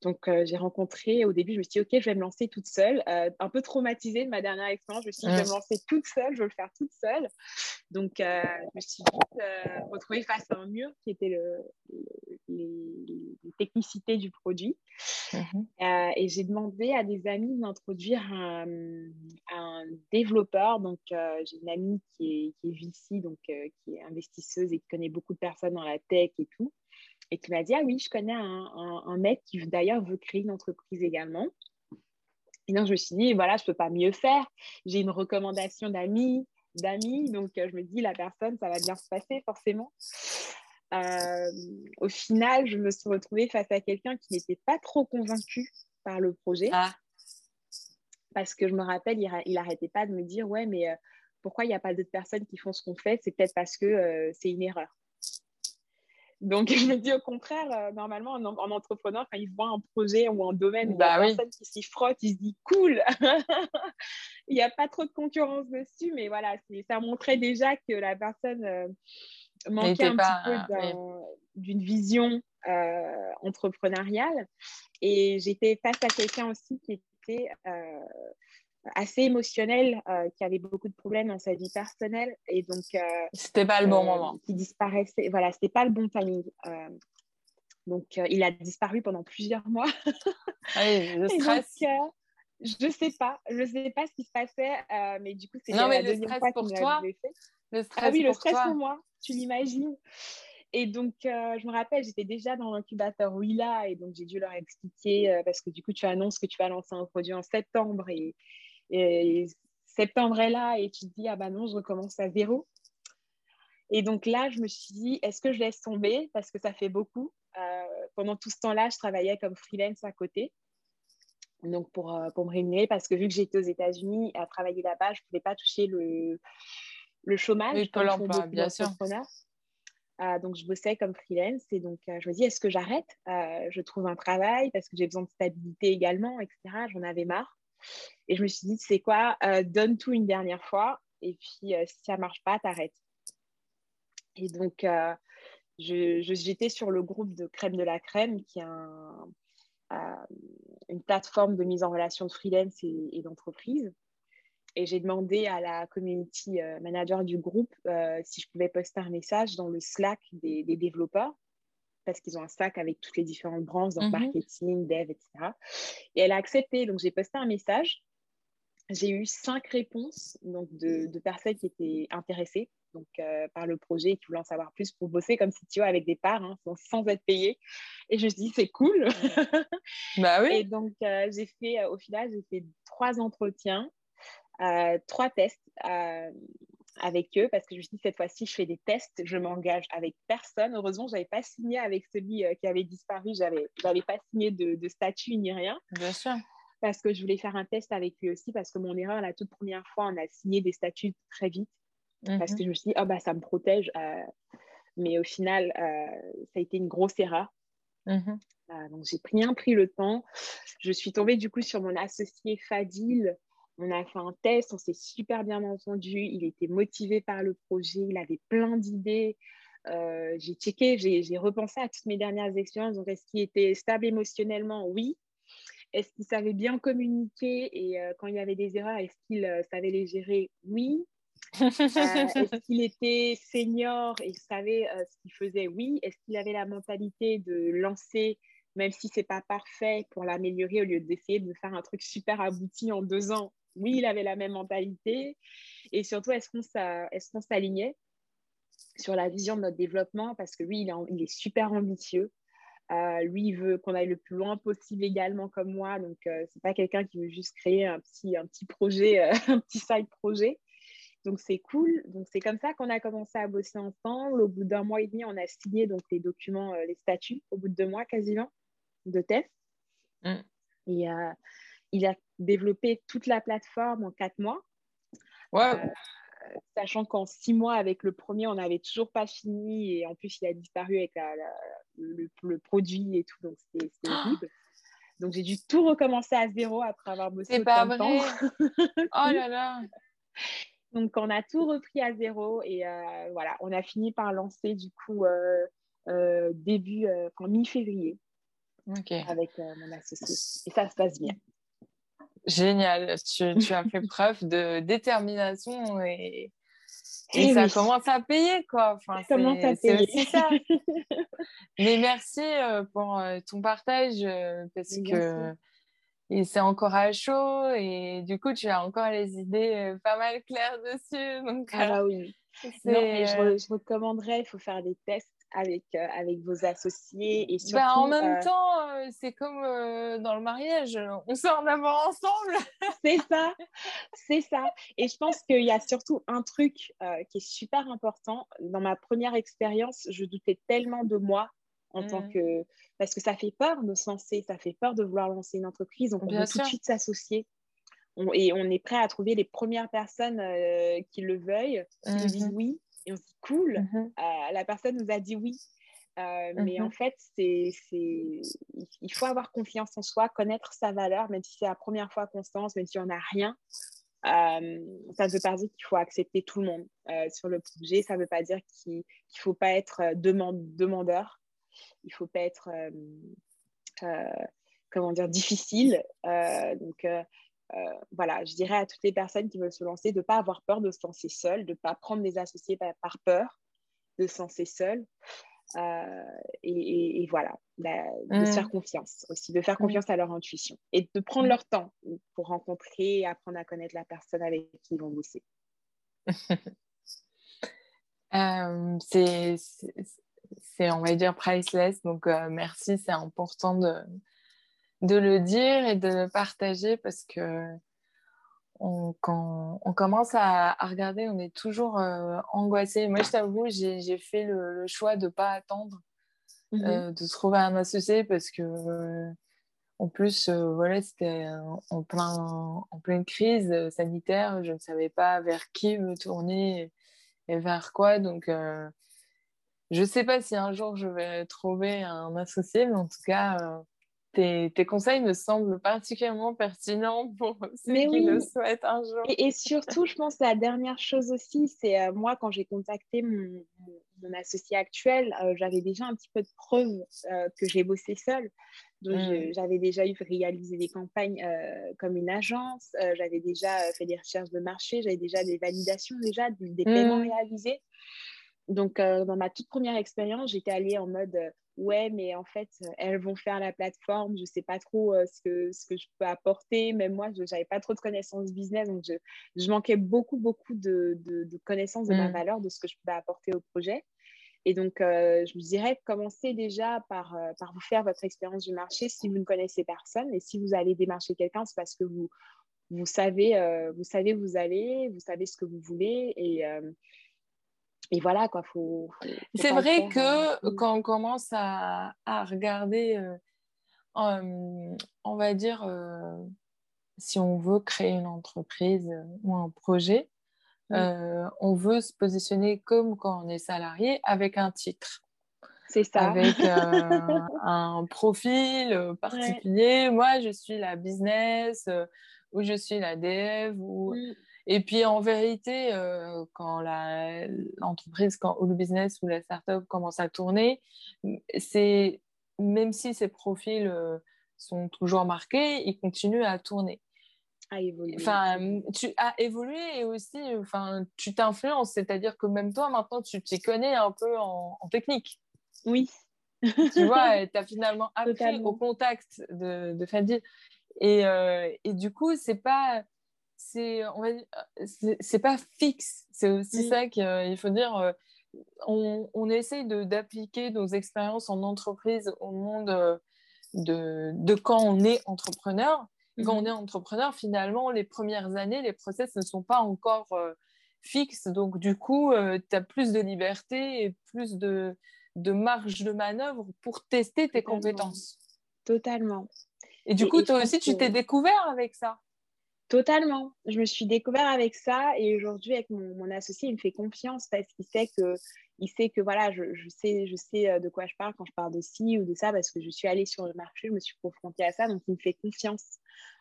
donc, euh, j'ai rencontré, au début, je me suis dit, OK, je vais me lancer toute seule. Euh, un peu traumatisée de ma dernière expérience, je me suis dit, je vais me lancer toute seule, je vais le faire toute seule. Donc, je me suis vite retrouvée face à un mur qui était le, les, technicités du produit. Mhm. et j'ai demandé à des amis d'introduire un, un, développeur. Donc, j'ai une amie qui est, qui donc qui est investisseuse et qui connaît beaucoup de personnes dans la tech et tout et qui m'a dit Ah oui, je connais un, mec qui d'ailleurs veut créer une entreprise également. Et donc, je me suis dit Voilà, je ne peux pas mieux faire. J'ai une recommandation d'amis, d'amis. Donc, euh, je me dis La personne, ça va bien se passer forcément. Euh, au final, je me suis retrouvée face à quelqu'un qui n'était pas trop convaincu par le projet. Ah. Parce que je me rappelle, il n'arrêtait pas de me dire Ouais, mais euh, pourquoi il n'y a pas d'autres personnes qui font ce qu'on fait? C'est peut-être parce que c'est une erreur. Donc, je me dis au contraire, euh, normalement, en, entrepreneur, quand il voit un projet ou un domaine, bah, il y a personne qui s'y frotte, il se dit cool. il n'y a pas trop de concurrence dessus, mais voilà, ça montrait déjà que la personne euh, manquait un petit peu d'une vision euh, entrepreneuriale. Et j'étais face à quelqu'un aussi qui était assez émotionnel, euh, qui avait beaucoup de problèmes dans sa vie personnelle. Et donc. Euh, c'était pas le bon euh, moment. Qui disparaissait. Voilà, c'était pas le bon timing. donc, il a disparu pendant plusieurs mois. oui, le stress. je sais pas, je sais pas ce qui se passait, mais du coup, c'est non, mais le stress pour toi. Le stress ah oui, le stress pour moi, tu l'imagines. Et donc, je me rappelle, j'étais déjà dans l'incubateur Willa et donc j'ai dû leur expliquer parce que du coup, tu annonces que tu vas lancer un produit en septembre et, et septembre est là et tu te dis, ah bah non, je recommence à zéro. Et donc là, je me suis dit, est-ce que je laisse tomber? Parce que ça fait beaucoup. Euh, pendant tout ce temps-là, je travaillais comme freelance à côté. Donc pour, euh, pour me rémunérer, parce que vu que j'étais aux États-Unis à travailler là-bas, je ne pouvais pas toucher le, le chômage. Oui, bien sûr. Euh, donc, je bossais comme freelance et donc je me dis, est-ce que j'arrête? Je trouve un travail parce que j'ai besoin de stabilité également, etc. J'en avais marre. Et je me suis dit, c'est quoi, euh, donne tout une dernière fois. Et puis, euh, si ça ne marche pas, t'arrêtes. Et donc, euh, j'étais sur le groupe de Crème de la Crème, qui est une plateforme de mise en relation de freelance et, d'entreprise. Et j'ai demandé à la community manager du groupe si je pouvais poster un message dans le Slack des développeurs parce qu'ils ont un sac avec toutes les différentes branches, donc mhm. marketing, dev, etc. Et elle a accepté. Donc, j'ai posté un message. J'ai eu cinq réponses donc de, personnes qui étaient intéressées donc, euh, par le projet et qui voulaient en savoir plus pour bosser comme CTO avec des parts, hein, sans être payé. Et je me suis dit, c'est cool. bah oui. Et donc, euh, j'ai fait, euh, au final, j'ai fait trois entretiens, trois tests avec eux parce que je me suis dit cette fois-ci je fais des tests, je m'engage avec personne. Heureusement, je n'avais pas signé avec celui euh, qui avait disparu, je n'avais pas signé de, statut ni rien. Bien sûr. Parce que je voulais faire un test avec lui aussi parce que mon erreur, la toute première fois, on a signé des statuts très vite parce mhm. que je me suis dit, oh, bah, ça me protège. Euh, mais au final, euh, ça a été une grosse erreur. Mhm. donc, j'ai bien pris le temps. Je suis tombée du coup sur mon associé Fadil, on a fait un test, on s'est super bien entendu. Il était motivé par le projet, il avait plein d'idées. Euh, j'ai checké, j'ai repensé à toutes mes dernières expériences. Donc, est-ce qu'il était stable émotionnellement? Oui. Est-ce qu'il savait bien communiquer? Et euh, quand il y avait des erreurs, est-ce qu'il euh, savait les gérer? Oui. est-ce qu'il était senior et savait ce qu'il faisait? Oui. Est-ce qu'il avait la mentalité de lancer, même si c'est pas parfait, pour l'améliorer au lieu d'essayer de faire un truc super abouti en deux ans? Oui, il avait la même mentalité. Et surtout, est-ce qu'on s'alignait sur la vision de notre développement? Parce que lui, il est, super ambitieux. Euh, lui, il veut qu'on aille le plus loin possible également comme moi. Donc, ce euh, c'est pas quelqu'un qui veut juste créer un petit, un petit projet, euh, un petit side projet. Donc, c'est cool. Donc, c'est comme ça qu'on a commencé à bosser ensemble. Au bout d'un mois et demi, on a signé donc, les documents, les statuts, au bout de deux mois quasiment, de test. Mm. Et il a développé toute la plateforme en quatre mois. Euh, sachant qu'en six mois, avec le premier, on n'avait toujours pas fini. Et en plus, il a disparu avec le, produit et tout. Donc, c'était horrible. Donc, j'ai dû tout recommencer à zéro après avoir bossé C'est pas vrai. oh là là. Donc, on a tout repris à zéro et euh, voilà, on a fini par lancer du coup euh, euh, début, enfin mi-février avec mon associé. Et ça se passe bien. Génial, tu, tu as fait preuve de détermination et, et, ça commence à payer, quoi. Enfin, ça commence à payer. Aussi ça. Mais merci pour ton partage parce que et c'est encore à chaud et du coup tu as encore les idées euh, pas mal claires dessus donc ah bah oui non, mais je, euh, je, recommanderais il faut faire des tests avec, euh, avec vos associés et bah, surtout, en même temps c'est comme dans le mariage on sort d'abord ensemble. C'est ça c'est ça. Et je pense qu'il y a surtout un truc qui est super important. Dans ma première expérience je doutais tellement de moi en tant mmh. que parce que ça fait peur de se lancer, ça fait peur de vouloir lancer une entreprise, donc on veut tout de suite s'associer. et on est prêt à trouver les premières personnes euh, qui le veuillent, qui nous disent mmh oui, et on se dit cool, mmh euh, la personne nous a dit oui. Euh, mais en fait, c'est, il faut avoir confiance en soi, connaître sa valeur, même si c'est la première fois qu'on se lance, même si on n'a rien. ça ne veut pas dire qu'il faut accepter tout le monde sur le projet. Ça ne veut pas dire qu'il ne faut pas être demandeur il faut pas être euh, euh, comment dire difficile. Euh, voilà, je dirais à toutes les personnes qui veulent se lancer de ne pas avoir peur de se lancer seul, de ne pas prendre des associés par, peur de se lancer seul. et, voilà, de se faire mmh. confiance aussi, de faire mmh. confiance à leur intuition et de prendre mmh. leur temps pour rencontrer et apprendre à connaître la personne avec qui ils vont bosser. c'est c'est, on va dire, priceless. Donc, euh, merci, c'est important de, de le dire et de le partager parce que quand on commence à, regarder, on est toujours euh, angoissé. Moi, je t'avoue, j'ai, fait le, choix de ne pas attendre mmh euh, de trouver un associé parce que, en plus, voilà, c'était en, plein, en pleine crise sanitaire. Je ne savais pas vers qui me tourner et vers quoi. Donc, je ne sais pas si un jour je vais trouver un associé, mais en tout cas, euh, tes, conseils me semblent particulièrement pertinents pour ceux qui le souhaitent un jour. Et, surtout, je pense que la dernière chose aussi, c'est euh, moi, quand j'ai contacté mon, associé actuel, euh, j'avais déjà un petit peu de preuves que j'ai bossé seule. Donc, mmh. j'avais déjà eu réalisé des campagnes comme une agence, j'avais déjà fait des recherches de marché, j'avais déjà des validations, déjà des, paiements mmh. réalisés. Donc, euh, dans ma toute première expérience, j'étais allée en mode euh, ouais, mais en fait, euh, elles vont faire la plateforme, je ne sais pas trop ce, que, ce que je peux apporter. Même moi, je n'avais pas trop de connaissances business, donc je, je manquais beaucoup, beaucoup de, de, connaissances de ma mmh. valeur, de ce que je pouvais apporter au projet. Et donc, je vous dirais, commencez déjà par, par vous faire votre expérience du marché si vous ne connaissez personne. Et si vous allez démarcher quelqu'un, c'est parce que vous, vous, savez, vous savez où vous allez, vous savez ce que vous voulez. Et et voilà, quoi, faut. c'est vrai que euh, quand on commence à, à regarder, euh, on va dire, euh, si on veut créer une entreprise ou un projet, on veut se positionner comme quand on est salarié avec un titre. C'est ça. Avec un profil particulier. Moi, je suis la business ou je suis la dev ou. Et puis en vérité, euh, quand l'entreprise, quand ou le business ou la startup commence à tourner, c'est même si ces profils euh, sont toujours marqués, ils continuent à tourner. À évoluer. Enfin, tu as évolué et aussi, enfin, tu t'influences, c'est-à-dire que même toi, maintenant, tu t'y connais un peu en, technique. Oui. tu vois, tu as finalement appris au contact de, de Fadi. Et, euh, et du coup, c'est pas c'est on va c'est pas fixe. C'est aussi ça qu'il faut dire euh, on, on essaye d'appliquer nos expériences en entreprise au monde euh, de, de quand on est entrepreneur. Quand on mhm. est entrepreneur finalement les premières années les process ne sont pas encore euh, fixes. Donc du coup tu as plus de liberté et plus de, de marge de manœuvre pour tester tes compétences. Totalement. Et du coup toi aussi tu t'es découvert avec ça? Totalement. Je me suis découvert avec ça et aujourd'hui, avec mon, associé, il me fait confiance parce qu'il sait que, il sait que voilà, je, sais, je sais euh, de quoi je parle quand je parle de ci ou de ça parce que je suis allée sur le marché, je me suis confrontée à ça, donc il me fait confiance.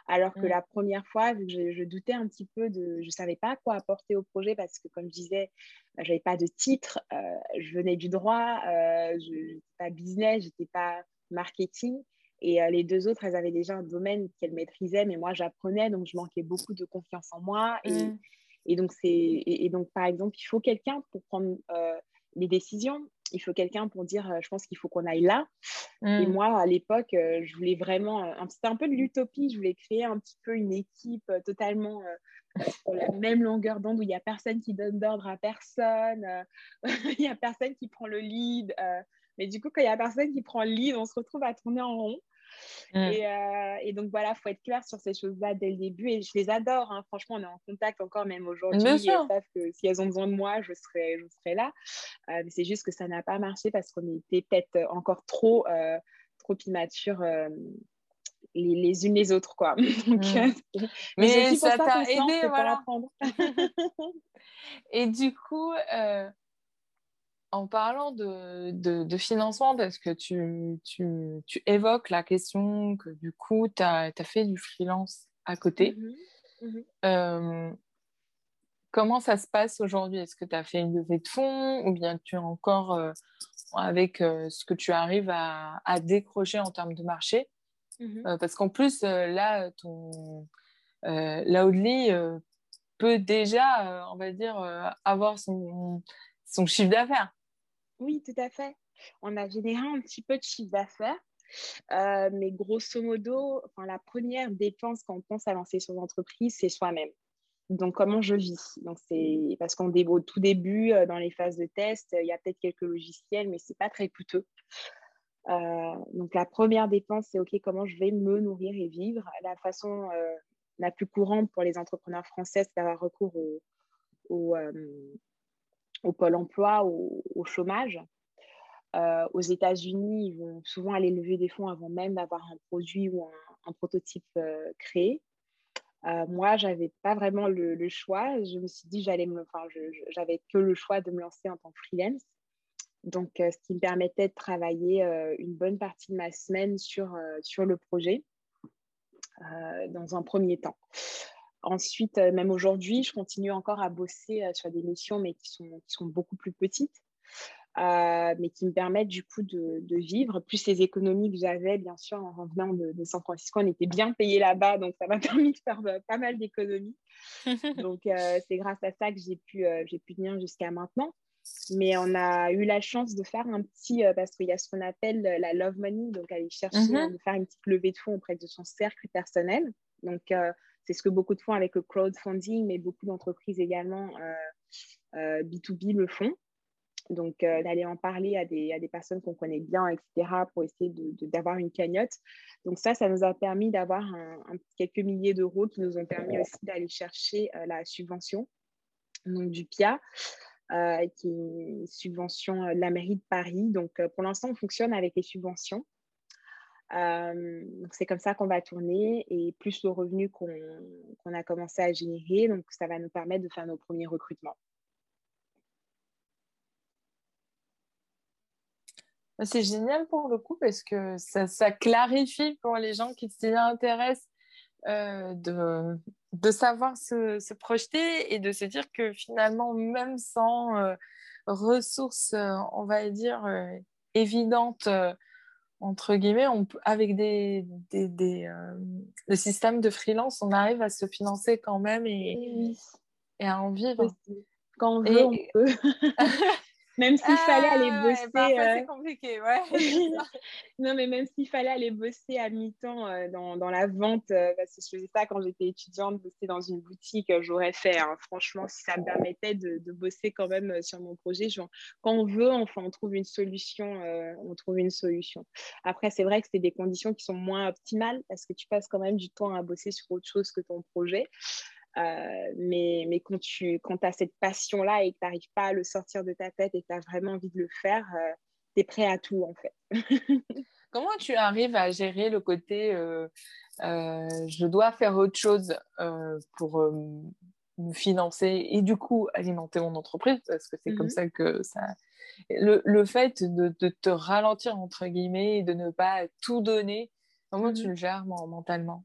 Alors que mm. la première fois, vu que je, doutais un petit peu de, je savais pas quoi apporter au projet parce que comme je disais, bah, j'avais pas de titre, euh, je venais du droit, euh, je n'étais pas business, j'étais pas marketing. Et euh, les deux autres, elles avaient déjà un domaine qu'elles maîtrisaient, mais moi, j'apprenais, donc je manquais beaucoup de confiance en moi. Et, mmh. et donc, et, donc, par exemple, il faut quelqu'un pour prendre euh, les décisions. Il faut quelqu'un pour dire, euh, je pense qu'il faut qu'on aille là. Et mmh. moi, à l'époque, je voulais vraiment, c'était un peu de l'utopie, je voulais créer un petit peu une équipe totalement sur la même longueur d'onde où il n'y a personne qui donne d'ordre à personne, il n'y a personne qui prend le lead. mais du coup, quand il n'y a personne qui prend le lead, on se retrouve à tourner en rond. Mm. Euh, et, donc voilà, il faut être clair sur ces choses-là dès le début. Et je les adore. Hein. Franchement, on est en contact encore même aujourd'hui. Elles savent que si elles ont besoin de moi, je serai, je serai là. Euh, mais c'est juste que ça n'a pas marché parce qu'on était peut-être encore trop, euh, trop immatures. Les, les, unes les autres quoi. Mm. mais ça t'a aidé voilà. et du coup en parlant de, de, financement, parce que tu, tu, tu, évoques la question que du coup, tu as, fait du freelance à côté. Mhm, mhm. Euh, comment ça se passe aujourd'hui? Est-ce que tu as fait une levée de fonds ou bien tu es encore euh, avec euh, ce que tu arrives à, à, décrocher en termes de marché? Mhm. Parce qu'en plus, là, ton Loudly peut déjà, on va dire, avoir son, son chiffre d'affaires. Oui, tout à fait. On a généré un petit peu de chiffre d'affaires. Euh, mais grosso modo, enfin, la première dépense quand on pense à lancer son entreprise, c'est soi-même. Donc, comment je vis? Donc, c'est parce qu'on au tout début, euh, dans les phases de test, il y a peut-être quelques logiciels, mais ce n'est pas très coûteux. Euh, donc, la première dépense, c'est OK, comment je vais me nourrir et vivre? La façon la plus courante pour les entrepreneurs français, c'est d'avoir recours au, au, au pôle emploi, au, chômage. Euh, aux États-Unis, ils vont souvent aller lever des fonds avant même d'avoir un produit ou un, prototype euh, créé. Euh, moi, j'avais pas vraiment le, choix. Je me suis dit, j'allais enfin, j'avais que le choix de me lancer en tant que freelance. Donc, ce qui me permettait de travailler une bonne partie de ma semaine sur, sur le projet dans un premier temps. Ensuite, euh, même aujourd'hui, je continue encore à bosser euh, sur des missions, mais qui sont, qui sont beaucoup plus petites, euh, mais qui me permettent du coup de, de vivre. Plus les économies que j'avais, bien sûr, en revenant de, San Francisco, on était bien payé là-bas, donc ça m'a permis de faire pas mal d'économies. donc, c'est grâce à ça que j'ai pu, j'ai pu tenir jusqu'à maintenant. Mais on a eu la chance de faire un petit, parce qu'il y a ce qu'on appelle la love money, donc aller chercher, mm-hmm. de faire une petite levée de fonds auprès de son cercle personnel. Donc, c'est ce que beaucoup de font avec le crowdfunding, mais beaucoup d'entreprises également B2B euh, euh, le font. Donc, euh, d'aller en parler à des, à des personnes qu'on connaît bien, etc., pour essayer d'avoir une cagnotte. Donc, ça, ça nous a permis d'avoir quelques milliers d'euros qui nous ont permis aussi d'aller chercher la subvention du PIA. qui est une subvention de la mairie de Paris. Donc, pour l'instant, on fonctionne avec les subventions. Euh, c'est comme ça qu'on va tourner et plus le revenu qu'on a commencé à générer, donc ça va nous permettre de faire nos premiers recrutements. Bah, c'est génial pour le coup parce que ça, clarifie pour les gens qui s'y intéressent euh, de, de, savoir se, projeter et de se dire que finalement, même sans euh, ressources, on va dire, évidentes, entre guillemets, on, avec des, des, des euh, le système de freelance, on arrive à se financer quand même et, et à en vivre. Quand on veut, on peut. même s'il fallait aller ah, bosser. c'est euh, compliqué, ouais. non, mais même s'il fallait aller bosser à mi-temps euh, dans, dans, la vente, euh, parce que je faisais ça quand j'étais étudiante, bosser dans une boutique, j'aurais fait. Hein. Franchement, si ça me permettait de, de, bosser quand même sur mon projet, quand on veut, enfin, on trouve une solution. on trouve une solution. Après, c'est vrai que c'est des conditions qui sont moins optimales parce que tu passes quand même du temps à bosser sur autre chose que ton projet. Euh, mais, mais quand tu quand as cette passion-là et que tu n'arrives pas à le sortir de ta tête et que tu as vraiment envie de le faire, euh, tu es prêt à tout en fait. Comment tu arrives à gérer le côté euh, je dois faire autre chose pour me financer et du coup alimenter mon entreprise? Parce que c'est comme mmh ça que ça. Le, le fait de, de, te ralentir entre guillemets et de ne pas tout donner, comment tu mmh le gères mentalement?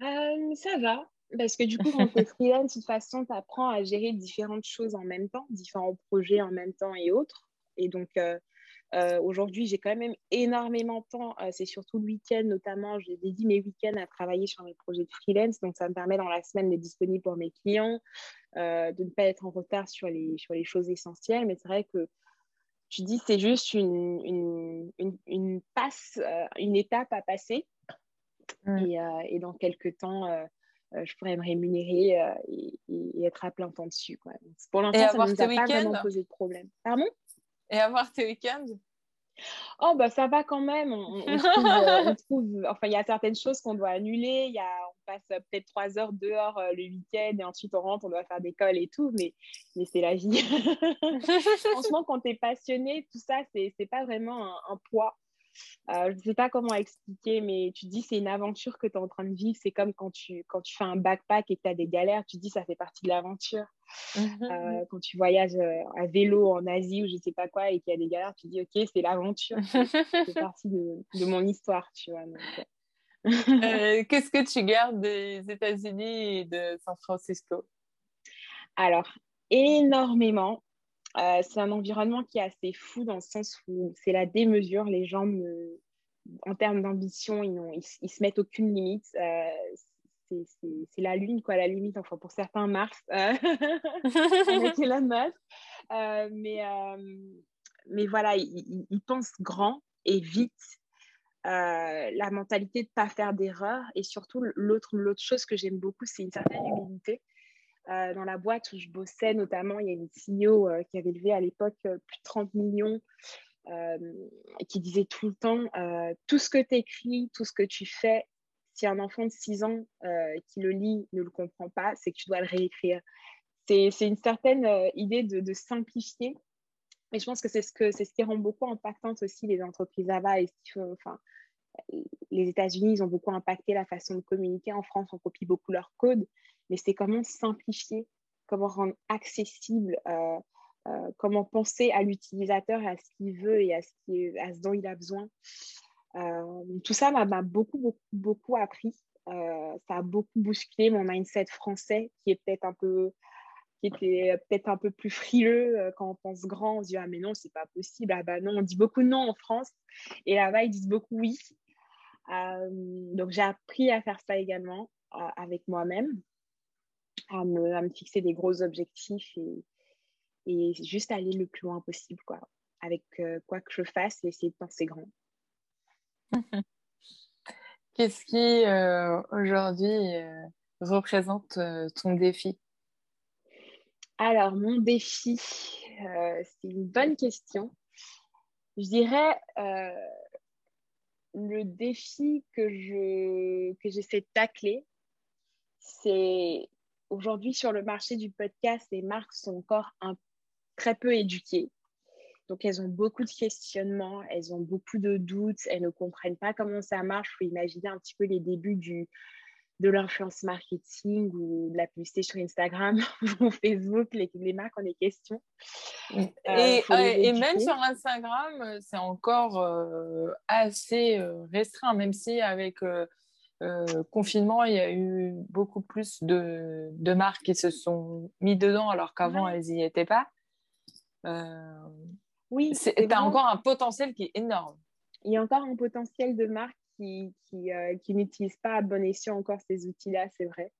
Ça va. Parce que du coup, quand tu es freelance, de toute façon, tu apprends à gérer différentes choses en même temps, différents projets en même temps et autres. Et donc, euh, euh, aujourd'hui, j'ai quand même énormément de temps. Euh, c'est surtout le week-end, notamment. J'ai dédié mes week-ends à travailler sur mes projets de freelance. Donc, ça me permet dans la semaine d'être disponible pour mes clients, de ne pas être en retard sur les, sur les choses essentielles. Mais c'est vrai que tu dis c'est juste une, une, une, une passe, une étape à passer. Mmh. Et, et, dans quelques temps, je pourrais me rémunérer euh, et, être à plein temps dessus. Quoi. pour l'instant, ça ne nous a pas vraiment posé de problème. Pardon? Et avoir tes week-ends? Oh, bah ça va quand même. On, euh, trouve, enfin, il y a certaines choses qu'on doit annuler. Y a, on passe peut-être trois heures dehors le week-end et ensuite on rentre, on doit faire d'école et tout, mais, mais c'est la vie. Franchement, quand tu es passionné, tout ça, c'est pas vraiment un poids. Euh, je ne sais pas comment expliquer, mais tu dis c'est une aventure que tu es en train de vivre. C'est comme quand tu, quand tu fais un backpack et que tu as des galères, tu dis ça fait partie de l'aventure. Mhm. Euh, quand tu voyages euh, à vélo en Asie ou je ne sais pas quoi et qu'il y a des galères, tu dis ok, c'est l'aventure. c'est partie de, de, mon histoire, tu vois. Qu'est-ce que tu gardes des États-Unis et de San Francisco? Alors, énormément. Euh, c'est un environnement qui est assez fou dans le sens où c'est la démesure. Les gens, en termes d'ambition, ils, ne se mettent aucune limite. Euh, c'est la lune, quoi, la limite. Enfin, pour certains, Mars, euh, avec Elon Musk. mais, voilà, ils, ils, pensent grand et vite. la mentalité de ne pas faire d'erreur. Et surtout, l'autre chose que j'aime beaucoup, c'est une certaine humilité. Euh, dans la boîte où je bossais, notamment, il y a une CEO euh, qui avait levé à l'époque euh, plus de 30 millions et qui disait tout le temps tout ce que tu écris, tout ce que tu fais, si un enfant de 6 ans qui le lit ne le comprend pas, c'est que tu dois le réécrire. C'est une certaine idée de, simplifier. Et je pense que c'est ce, ce qui rend beaucoup impactante aussi les entreprises là-bas. Enfin, les États-Unis, ils ont beaucoup impacté la façon de communiquer. En France, on copie beaucoup leur code mais c'est comment simplifier, comment rendre accessible, euh, euh, comment penser à l'utilisateur à ce qu'il veut et à ce, qui, à ce dont il a besoin. Euh, tout ça m'a beaucoup, beaucoup, beaucoup appris. ça a beaucoup bousculé mon mindset français qui est peut-être un peu qui était peut-être un peu plus frileux quand on pense grand, on se dit ah mais non c'est pas possible, ah bah non on dit beaucoup non en France et là-bas ils disent beaucoup oui. donc j'ai appris à faire ça également avec moi-même à me, fixer des gros objectifs et, et juste aller le plus loin possible, quoi. Avec euh, quoi que je fasse, essayer de penser grand. Qu'est-ce qui, euh, aujourd'hui, euh, représente ton défi? Alors, mon défi, c'est une bonne question. Je dirais le défi que je que j'essaie de tacler, c'est aujourd'hui, sur le marché du podcast, les marques sont encore un, très peu éduquées. Donc, elles ont beaucoup de questionnements, elles ont beaucoup de doutes, elles ne comprennent pas comment ça marche. Il faut imaginer un petit peu les débuts du, de l'influence marketing ou de la publicité sur Instagram ou Facebook, les, les marques ont des questions. Euh, et, et, même sur Instagram, c'est encore euh, assez euh, restreint, même si avec euh, confinement, il y a eu beaucoup plus de, de, marques qui se sont mis dedans alors qu'avant, elles n'y étaient pas. Euh, oui, tu as encore un potentiel qui est énorme. Il y a encore un potentiel de marques qui, qui, euh, qui n'utilisent pas à bon escient encore ces outils-là, c'est vrai.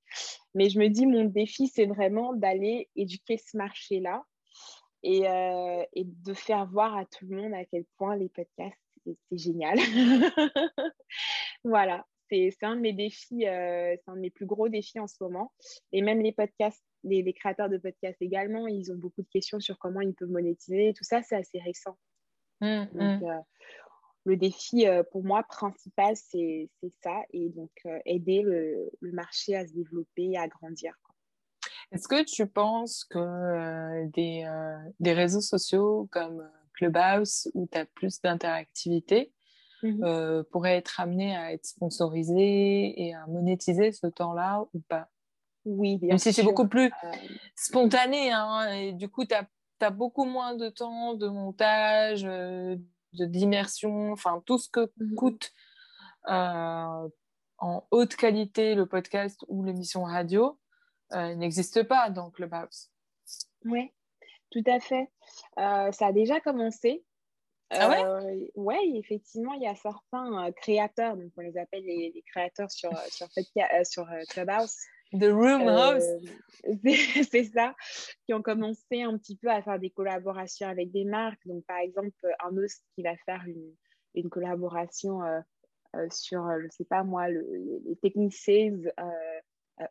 Mais je me dis, mon défi, c'est vraiment d'aller éduquer ce marché-là et, et, de faire voir à tout le monde à quel point les podcasts, c'est génial. voilà, c'est un de mes défis, euh, c'est un de mes plus gros défis en ce moment. Et même les podcasts, les, créateurs de podcasts également, ils ont beaucoup de questions sur comment ils peuvent monétiser. Tout ça, c'est assez récent. Mmh, donc, mmh. Euh, le défi euh, pour moi principal, c'est ça. Et donc, aider le, marché à se développer et à grandir. Est-ce que tu penses que des, des réseaux sociaux comme Clubhouse, où tu as plus d'interactivité, mmh pourrait être amené à être sponsorisé et à monétiser ce temps-là ou pas? Oui, bien Même si c'est beaucoup plus spontané, hein, et du coup, tu as, beaucoup moins de temps de montage, de d'immersion, enfin tout ce que mmh coûte en haute qualité le podcast ou l'émission radio n'existe pas dans Clubhouse. Oui, tout à fait. Euh, ça a déjà commencé. Ah ouais? Oui, euh, effectivement, il y a certains euh, créateurs, donc on les appelle les, créateurs sur, sur, sur Clubhouse. The Room House. c'est ça, qui ont commencé un petit peu à faire des collaborations avec des marques. Donc, par exemple, un host qui va faire une, une collaboration sur, je ne sais pas moi, le, les techniciens euh,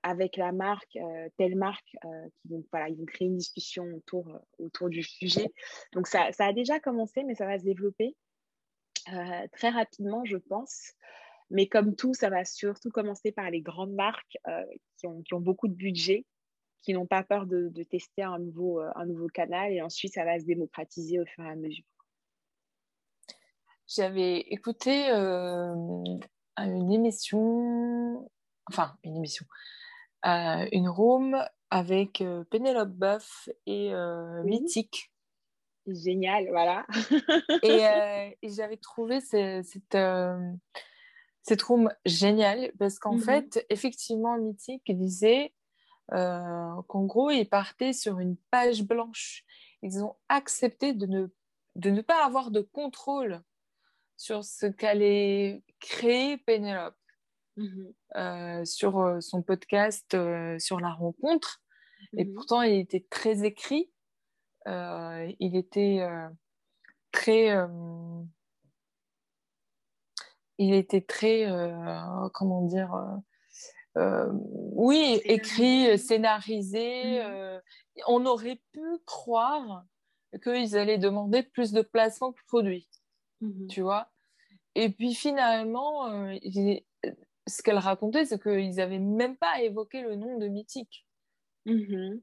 avec la marque, euh, telle marque, euh, qui vont, voilà, ils vont créer une discussion autour, autour du sujet. Donc ça, ça, a déjà commencé, mais ça va se développer très rapidement, je pense. Mais comme tout, ça va surtout commencer par les grandes marques qui ont, qui, ont, beaucoup de budget, qui n'ont pas peur de, de, tester un nouveau, un nouveau canal, et ensuite ça va se démocratiser au fur et à mesure. J'avais écouté une émission enfin une émission, euh, une room avec euh, Pénélope Boeuf et euh, Mythique. Génial, voilà. et, j'avais trouvé cette, cette, room géniale parce qu'en mhm. fait, effectivement, Mythique disait qu'en gros, ils partaient sur une page blanche. Ils ont accepté de ne, de ne pas avoir de contrôle sur ce qu'allait créer Pénélope. Mmh euh, sur euh, son podcast euh, sur la rencontre. Et mmh pourtant, il était très écrit. il était très. il était très. comment dire oui, écrit, scénarisé. Mmh on aurait pu croire qu'ils allaient demander plus de placements que produits. Tu vois Et puis finalement, ce qu'elle racontait, c'est qu'ils n'avaient même pas évoqué le nom de Mythique. Mm-hmm.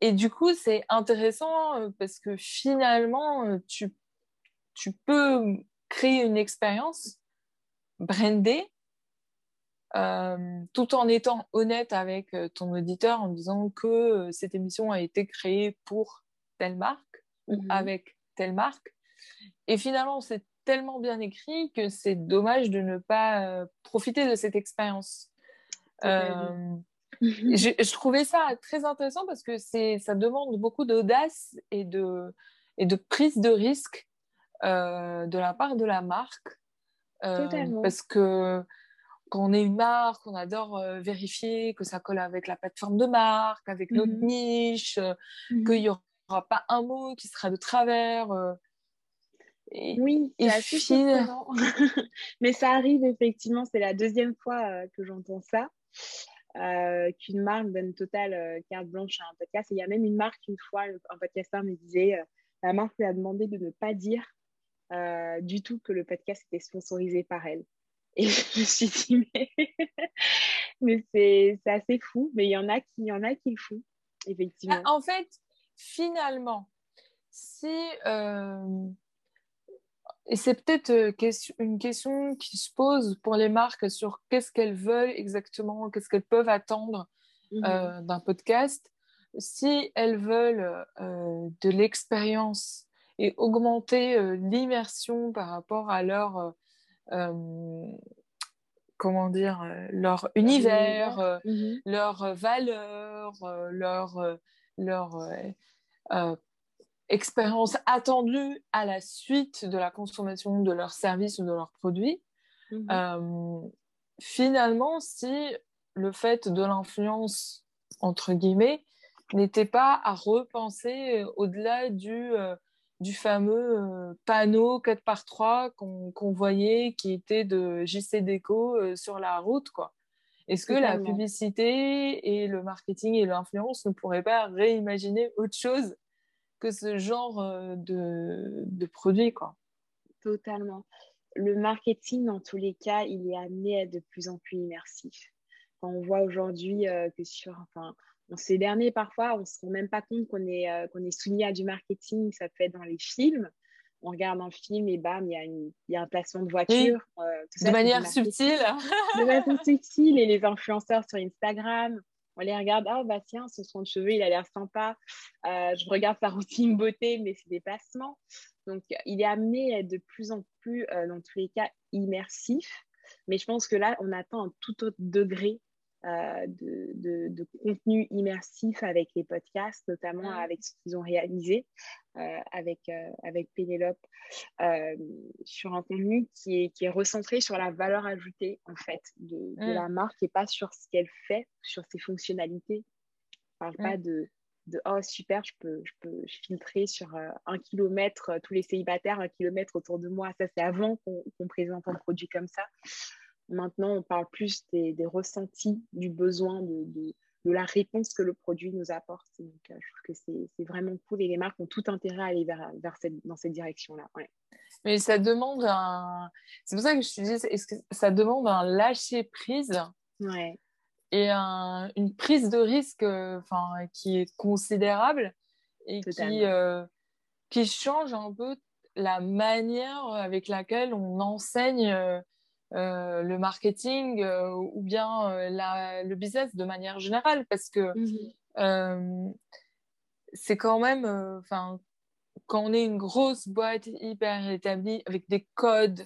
Et du coup, c'est intéressant euh, parce que finalement, euh, tu, tu peux créer une expérience brandée euh, tout en étant honnête avec ton auditeur en disant que cette émission a été créée pour telle marque ou mm-hmm. avec telle marque. Et finalement, c'est tellement bien écrit que c'est dommage de ne pas euh, profiter de cette expérience. Euh, je, trouvais ça très intéressant parce que ça demande beaucoup d'audace et de, et de prise de risque euh, de la part de la marque. parce que quand on est une marque, on adore vérifier que ça colle avec la plateforme de marque, avec notre mhm. niche, mhm. qu'il n'y aura pas un mot qui sera de travers oui, c'est assez surprenant. Mais ça arrive effectivement, c'est la deuxième fois euh, que j'entends ça. Euh, qu'une marque donne totale euh, carte blanche à un podcast. Et il y a même une marque, une fois, un podcasteur me disait la marque lui a demandé de ne pas dire du tout que le podcast était sponsorisé par elle. Et je me suis dit, mais, c'est assez fou. Mais il y en a qui, y en a qui le font, effectivement. En fait, finalement, si et c'est peut-être une question qui se pose pour les marques sur qu'est-ce qu'elles veulent exactement, qu'est-ce qu'elles peuvent attendre mmh euh, d'un podcast. Si elles veulent euh, de l'expérience et augmenter l'immersion par rapport à leur, comment dire, leur univers, mmh leurs valeurs, leur, leur expérience attendue à la suite de la consommation de leurs services ou de leurs produits. Mhm. Euh, finalement, si le fait de l'influence, entre guillemets, n'était pas à repenser euh, au-delà du, euh, du fameux panneau 4 par 3 qu'on voyait qui était de JC Déco sur la route, quoi. Est-ce que la publicité et le marketing et l'influence ne pourraient pas réimaginer autre chose que ce genre euh, de, de produit. Quoi. Totalement. Le marketing, dans tous les cas, il est amené à être de plus en plus immersif. Quand on voit aujourd'hui euh, que sur, enfin, on s'est dernier parfois, on ne se rend même pas compte qu'on est, euh, qu'on est soumis à du marketing, ça peut être dans les films. on regarde un film et bam, il y, a y a un placement de voiture. de manière subtile. de manière subtile. Et les influenceurs sur Instagram, on les regarde, ah bah tiens, son soin de cheveux, il a l'air sympa. je regarde sa routine beauté, mais c'est des. Donc, il est amené à être de plus en plus, dans tous les cas, immersif. Mais je pense que là, on atteint un tout autre degré euh, de, contenu immersif avec les podcasts, notamment avec ce qu'ils ont réalisé euh, avec, euh, avec Pénélope sur un contenu qui est, qui est recentré sur la valeur ajoutée en fait de, mm. la marque et pas sur ce qu'elle fait, sur ses fonctionnalités. On ne parle pas mm. de, de oh super, je peux, je peux filtrer sur un kilomètre tous les célibataires, un kilomètre autour de moi. Ça, c'est avant qu'on présente un produit comme ça. Maintenant, on parle plus des, ressentis, du besoin, de, la réponse que le produit nous apporte. Donc, euh, je trouve que c'est vraiment cool et les marques ont tout intérêt à aller vers, dans cette direction-là. Mais ça demande un. C'est pour ça que je te dis, est-ce que ça demande un lâcher prise et une prise de risque euh, enfin, qui est considérable et qui, euh, qui change un peu la manière avec laquelle on enseigne euh, le marketing euh, ou bien euh, le business de manière générale parce que mhm. c'est quand même, enfin, quand on est une grosse boîte hyper établie avec des codes,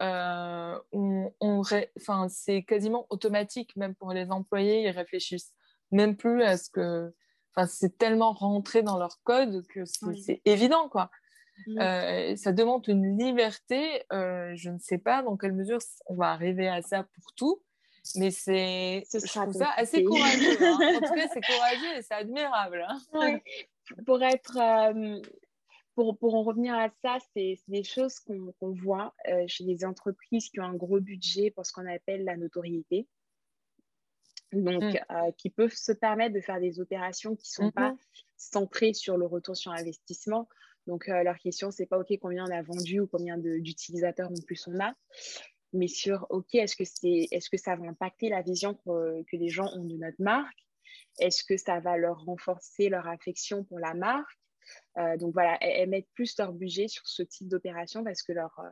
on, enfin, c'est quasiment automatique, même pour les employés, ils réfléchissent même plus à ce que, enfin, c'est tellement rentré dans leur code que c'est évident, quoi. Mmh. Euh, ça demande une liberté. Euh, je ne sais pas dans quelle mesure on va arriver à ça pour tout, mais c'est je trouve ça assez courageux. Hein. En tout cas, c'est courageux et c'est admirable. Hein. Pour être euh, pour, pour, en revenir à ça, c'est des choses qu'on voit chez les entreprises qui ont un gros budget pour ce qu'on appelle la notoriété. Donc, mmh. qui peuvent se permettre de faire des opérations qui ne sont pas mmh centrées sur le retour sur investissement. Donc, euh, leur question, c'est pas OK combien on a vendu ou combien d'utilisateurs en plus on a, mais sur OK, est-ce que, ça va impacter la vision que, que les gens ont de notre marque? Est-ce que ça va leur renforcer leur affection pour la marque? Euh, Donc voilà, elles, mettent plus leur budget sur ce type d'opération parce que leur, euh,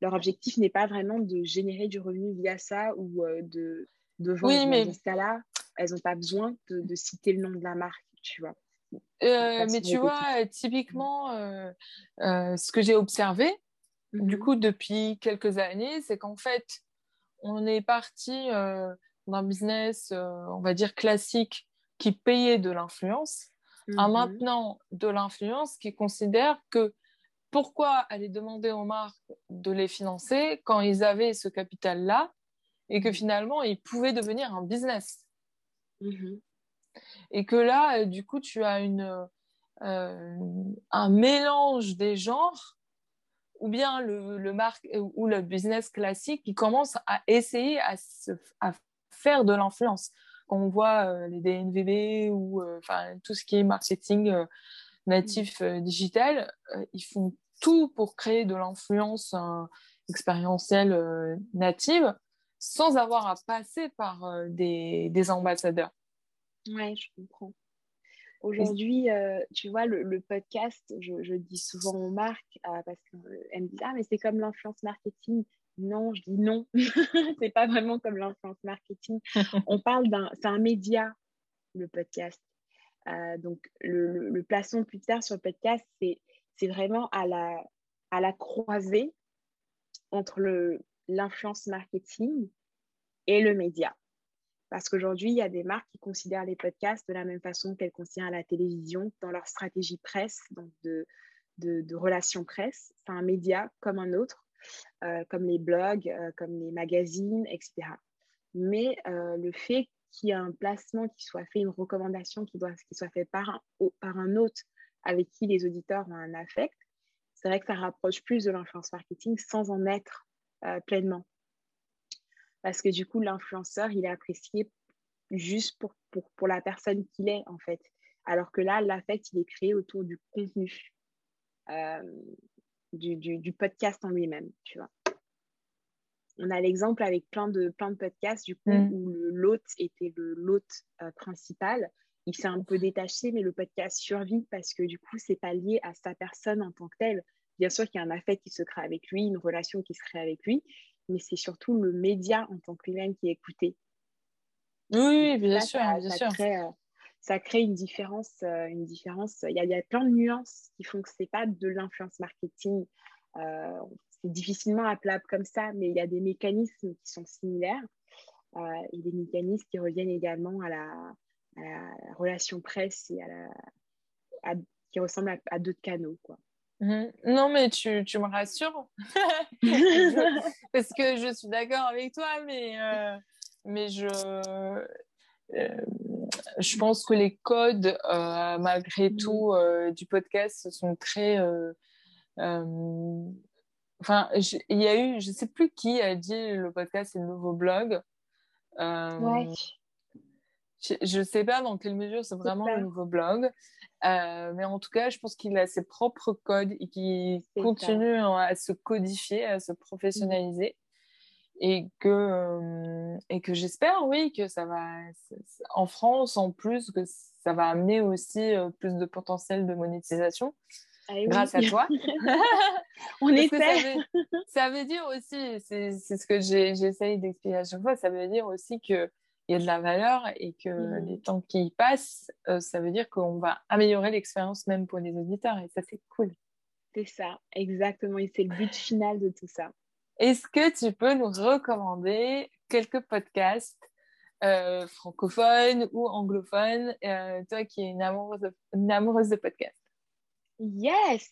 leur objectif n'est pas vraiment de générer du revenu via ça ou de, de vendre. Oui, mais... Dans ce cas-là, elles n'ont pas besoin de, de citer le nom de la marque, tu vois. Euh, mais tu vois, typiquement, euh, euh, ce que j'ai observé, du mmh coup, depuis quelques années, c'est qu'en fait, on est parti d'un business, on va dire, classique qui payait de l'influence, à mmh maintenant de l'influence qui considère que pourquoi aller demander aux marques de les financer quand ils avaient ce capital-là et que mmh finalement, ils pouvaient devenir un business? Et que là, euh, du coup, tu as une, euh, un mélange des genres ou bien le, marque, ou le business classique qui commence à essayer à, faire de l'influence. Quand on voit euh, les DNVB ou enfin tout ce qui est marketing natif digital, ils font tout pour créer de l'influence expérientielle native sans avoir à passer par des ambassadeurs. Oui, je comprends. Aujourd'hui, euh, tu vois, le, podcast, je, dis souvent aux marques, euh, parce qu'elles me disent Ah, mais c'est comme l'influence marketing. Non, je dis non, c'est pas vraiment comme l'influence marketing. On parle d'un, c'est un média, le podcast. Euh, donc, le, le, plaçons plus tard sur le podcast, c'est, c'est vraiment à la, à la croisée entre le, l'influence marketing et le média. Parce qu'aujourd'hui, il y a des marques qui considèrent les podcasts de la même façon qu'elles considèrent la télévision dans leur stratégie presse, donc de, relations presse. C'est un média comme un autre, euh, comme les blogs, euh, comme les magazines, etc. Mais euh, le fait qu'il y ait un placement qui soit fait, une recommandation qui, soit faite par un, par un autre avec qui les auditeurs ont un affect, c'est vrai que ça rapproche plus de l'influence marketing sans en être pleinement parce que du coup, l'influenceur, il est apprécié juste pour, pour, pour la personne qu'il est, en fait. Alors que là, l'affect, il est créé autour du contenu, euh, du, du, du, podcast en lui-même, tu vois. On a l'exemple avec plein de, plein de podcasts, du coup, mm. où l'hôte était le l'hôte euh, principal. Il s'est un peu détaché, mais le podcast survit parce que du coup, c'est pas lié à sa personne en tant que telle. bien sûr qu'il y a un affect qui se crée avec lui, une relation qui se crée avec lui, mais c'est surtout le média en tant que lui-même qui est écouté. Oui, bien sûr, ça, bien ça sûr. Crée, euh, ça crée une différence. Euh, une différence. Il, y a, il y a plein de nuances qui font que c'est pas de l'influence marketing. Euh, c'est difficilement appelable comme ça, mais il y a des mécanismes qui sont similaires et des mécanismes qui reviennent également à la, à la relation presse et à la, qui ressemblent à, d'autres canaux. Quoi. Mhm. Non, mais tu, tu me rassures. Parce que je suis d'accord avec toi, mais, euh, mais je, euh, je pense que les codes, euh, malgré mhm. tout, du podcast sont très. Enfin, il y a eu, je ne sais plus qui a dit le podcast c'est le nouveau blog. ouais. Je ne sais pas dans quelle mesure c'est vraiment le nouveau blog, euh, mais en tout cas, je pense qu'il a ses propres codes et qu'il continue à se codifier, à se professionnaliser. Et que, euh, et que j'espère, oui, que ça va, en France, en plus, que ça va amener aussi euh, plus de potentiel de monétisation. Ah grâce à toi. On essaie. Ça veut, ça veut, dire aussi, c'est ce que j'essaye d'expliquer à chaque fois, ça veut dire aussi que il y a de la valeur et que mmh. les temps qui passent, euh, ça veut dire qu'on va améliorer l'expérience même pour les auditeurs et ça, c'est cool. C'est ça, exactement. Et c'est le but final de tout ça. Est-ce que tu peux nous recommander quelques podcasts euh, francophones ou anglophones, euh, toi qui es une amoureuse de, une amoureuse de podcasts Yes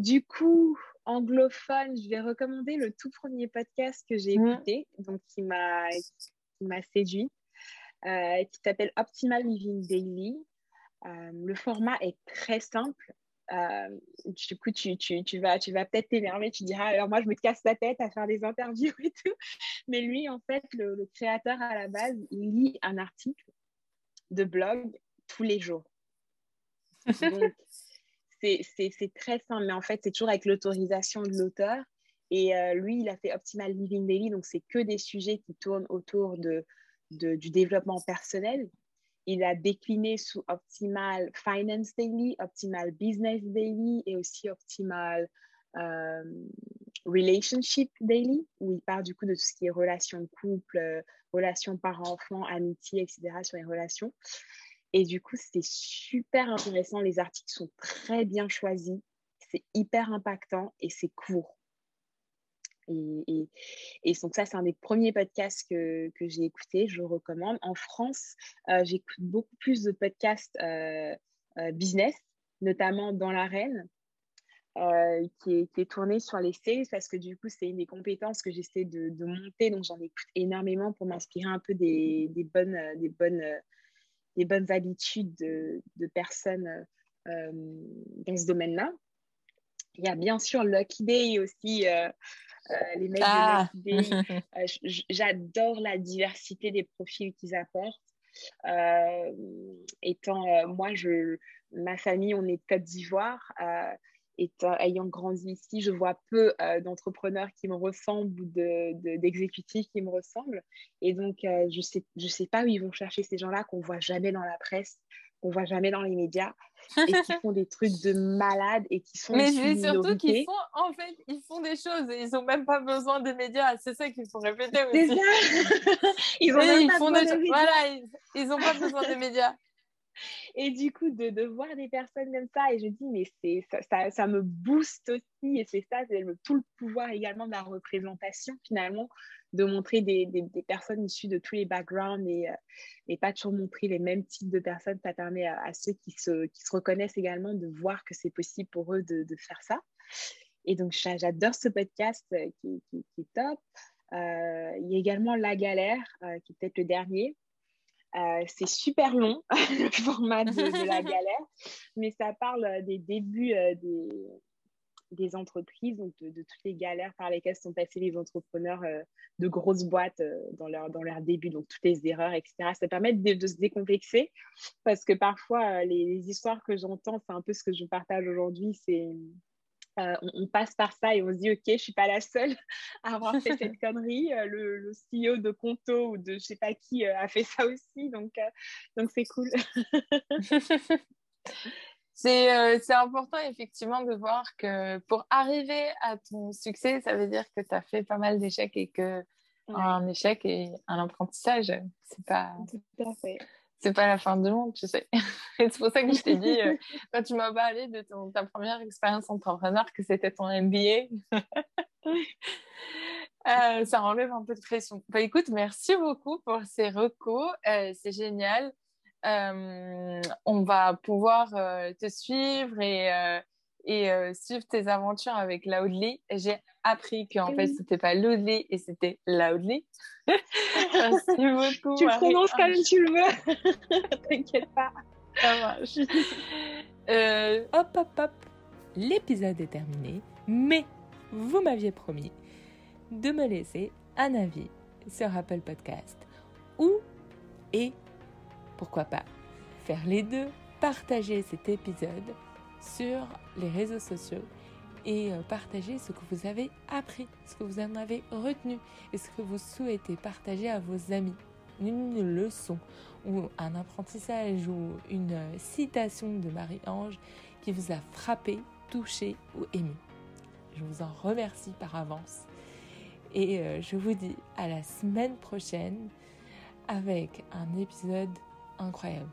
Du coup, anglophone, je vais recommander le tout premier podcast que j'ai mmh. écouté, donc qui m'a m'a séduit, euh, qui s'appelle Optimal Living Daily. Euh, le format est très simple. Euh, du coup, tu, tu, tu vas, tu vas peut-être t'énerver, tu diras, alors moi, je me casse la tête à faire des interviews et tout. Mais lui, en fait, le, créateur à la base, il lit un article de blog tous les jours. Donc, c'est très simple, mais en fait, c'est toujours avec l'autorisation de l'auteur. Et euh, lui, il a fait Optimal Living Daily, donc c'est que des sujets qui tournent autour de, du développement personnel. Il a décliné sous Optimal Finance Daily, Optimal Business Daily et aussi Optimal euh, Relationship Daily, où il parle du coup de tout ce qui est relations couple, euh, relations parents-enfants, amitié, etc. sur les relations. Et du coup, c'était super intéressant. Les articles sont très bien choisis. C'est hyper impactant et c'est court. Et, donc ça, c'est un des premiers podcasts que, que j'ai écouté, je recommande. En France, euh, j'écoute beaucoup plus de podcasts euh, euh, business, notamment dans l'arène, qui, est, qui tourné sur les sales, parce que du coup, c'est une des compétences que j'essaie de, monter, donc j'en écoute énormément pour m'inspirer un peu des, des, bonnes, des, bonnes, des bonnes habitudes de, de personnes dans ce domaine-là. Il y a bien sûr Lucky Day aussi, euh, les mecs ah. Euh, j'adore la diversité des profils qu'ils apportent. Euh, étant moi, je, ma famille, on est Côte d'Ivoire. Étant, ayant grandi ici, je vois peu d'entrepreneurs qui me ressemblent ou d'exécutifs qui me ressemblent. Et donc, je ne sais, je sais pas où ils vont chercher ces gens-là qu'on voit jamais dans la presse, qu'on voit jamais dans les médias et qui font des trucs de malades et qui sont mais c'est surtout qu'ils font en fait ils font des choses et ils ont même pas besoin des médias. C'est ça qu'il faut répéter aussi. ils ont même pas besoin des... voilà ils, ont pas besoin des médias. Et du coup, de, de, voir des personnes comme ça, et je dis, mais c'est ça, ça, ça, me booste aussi, et c'est ça, c'est tout le pouvoir également de la représentation, finalement, de montrer des, des, personnes issues de tous les backgrounds et, euh, et, pas toujours montrer les mêmes types de personnes. Ça permet à, ceux qui se, qui se, reconnaissent également de voir que c'est possible pour eux de, de, faire ça. Et donc, j'adore ce podcast euh, qui, qui, qui est top. Euh, il y a également La Galère, qui est peut-être le dernier. c'est super long, le format de, de, La Galère, mais ça parle des débuts des, des entreprises, donc de, toutes les galères par lesquelles sont passés les entrepreneurs euh, de grosses boîtes euh, dans, leur, dans leur début, donc toutes les erreurs, etc. Ça permet de, se décomplexer parce que parfois, euh, les, histoires que j'entends, c'est un peu ce que je partage aujourd'hui, c'est on, passe par ça et on se dit, OK, je ne suis pas la seule à avoir fait cette connerie. le, le, CEO de Conto ou de je ne sais pas qui a fait ça aussi, donc donc c'est cool. c'est c'est important effectivement de voir que pour arriver à ton succès, ça veut dire que tu as fait pas mal d'échecs et que un échec et un apprentissage, c'est pas. Tout à fait c'est pas la fin du monde, tu sais. c'est pour ça que je t'ai dit, euh, quand tu m'as parlé de ton, ta première expérience entrepreneur, que c'était ton MBA, euh, ça enlève un peu de pression. Bah, écoute, merci beaucoup pour ces recos, euh, c'est génial. On va pouvoir te suivre et et euh, suivre tes aventures avec Loudly. J'ai appris qu'en fait, c'était pas Loudly et c'était Loudly. Merci beaucoup. Tu prononces comme tu le veux. T'inquiète pas. Ça marche. Euh, hop, hop, hop. L'épisode est terminé, mais vous m'aviez promis de me laisser un avis sur Apple Podcast ou, et pourquoi pas, faire les deux, partager cet épisode sur les réseaux sociaux et euh, partager ce que vous avez appris, ce que vous en avez retenu et ce que vous souhaitez partager à vos amis. Une leçon ou un apprentissage ou une euh, citation de Marie-Ange qui vous a frappé, touché ou ému. Je vous en remercie par avance et euh, je vous dis à la semaine prochaine avec un épisode incroyable.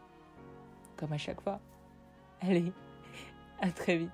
Comme à chaque fois. Allez, à très vite.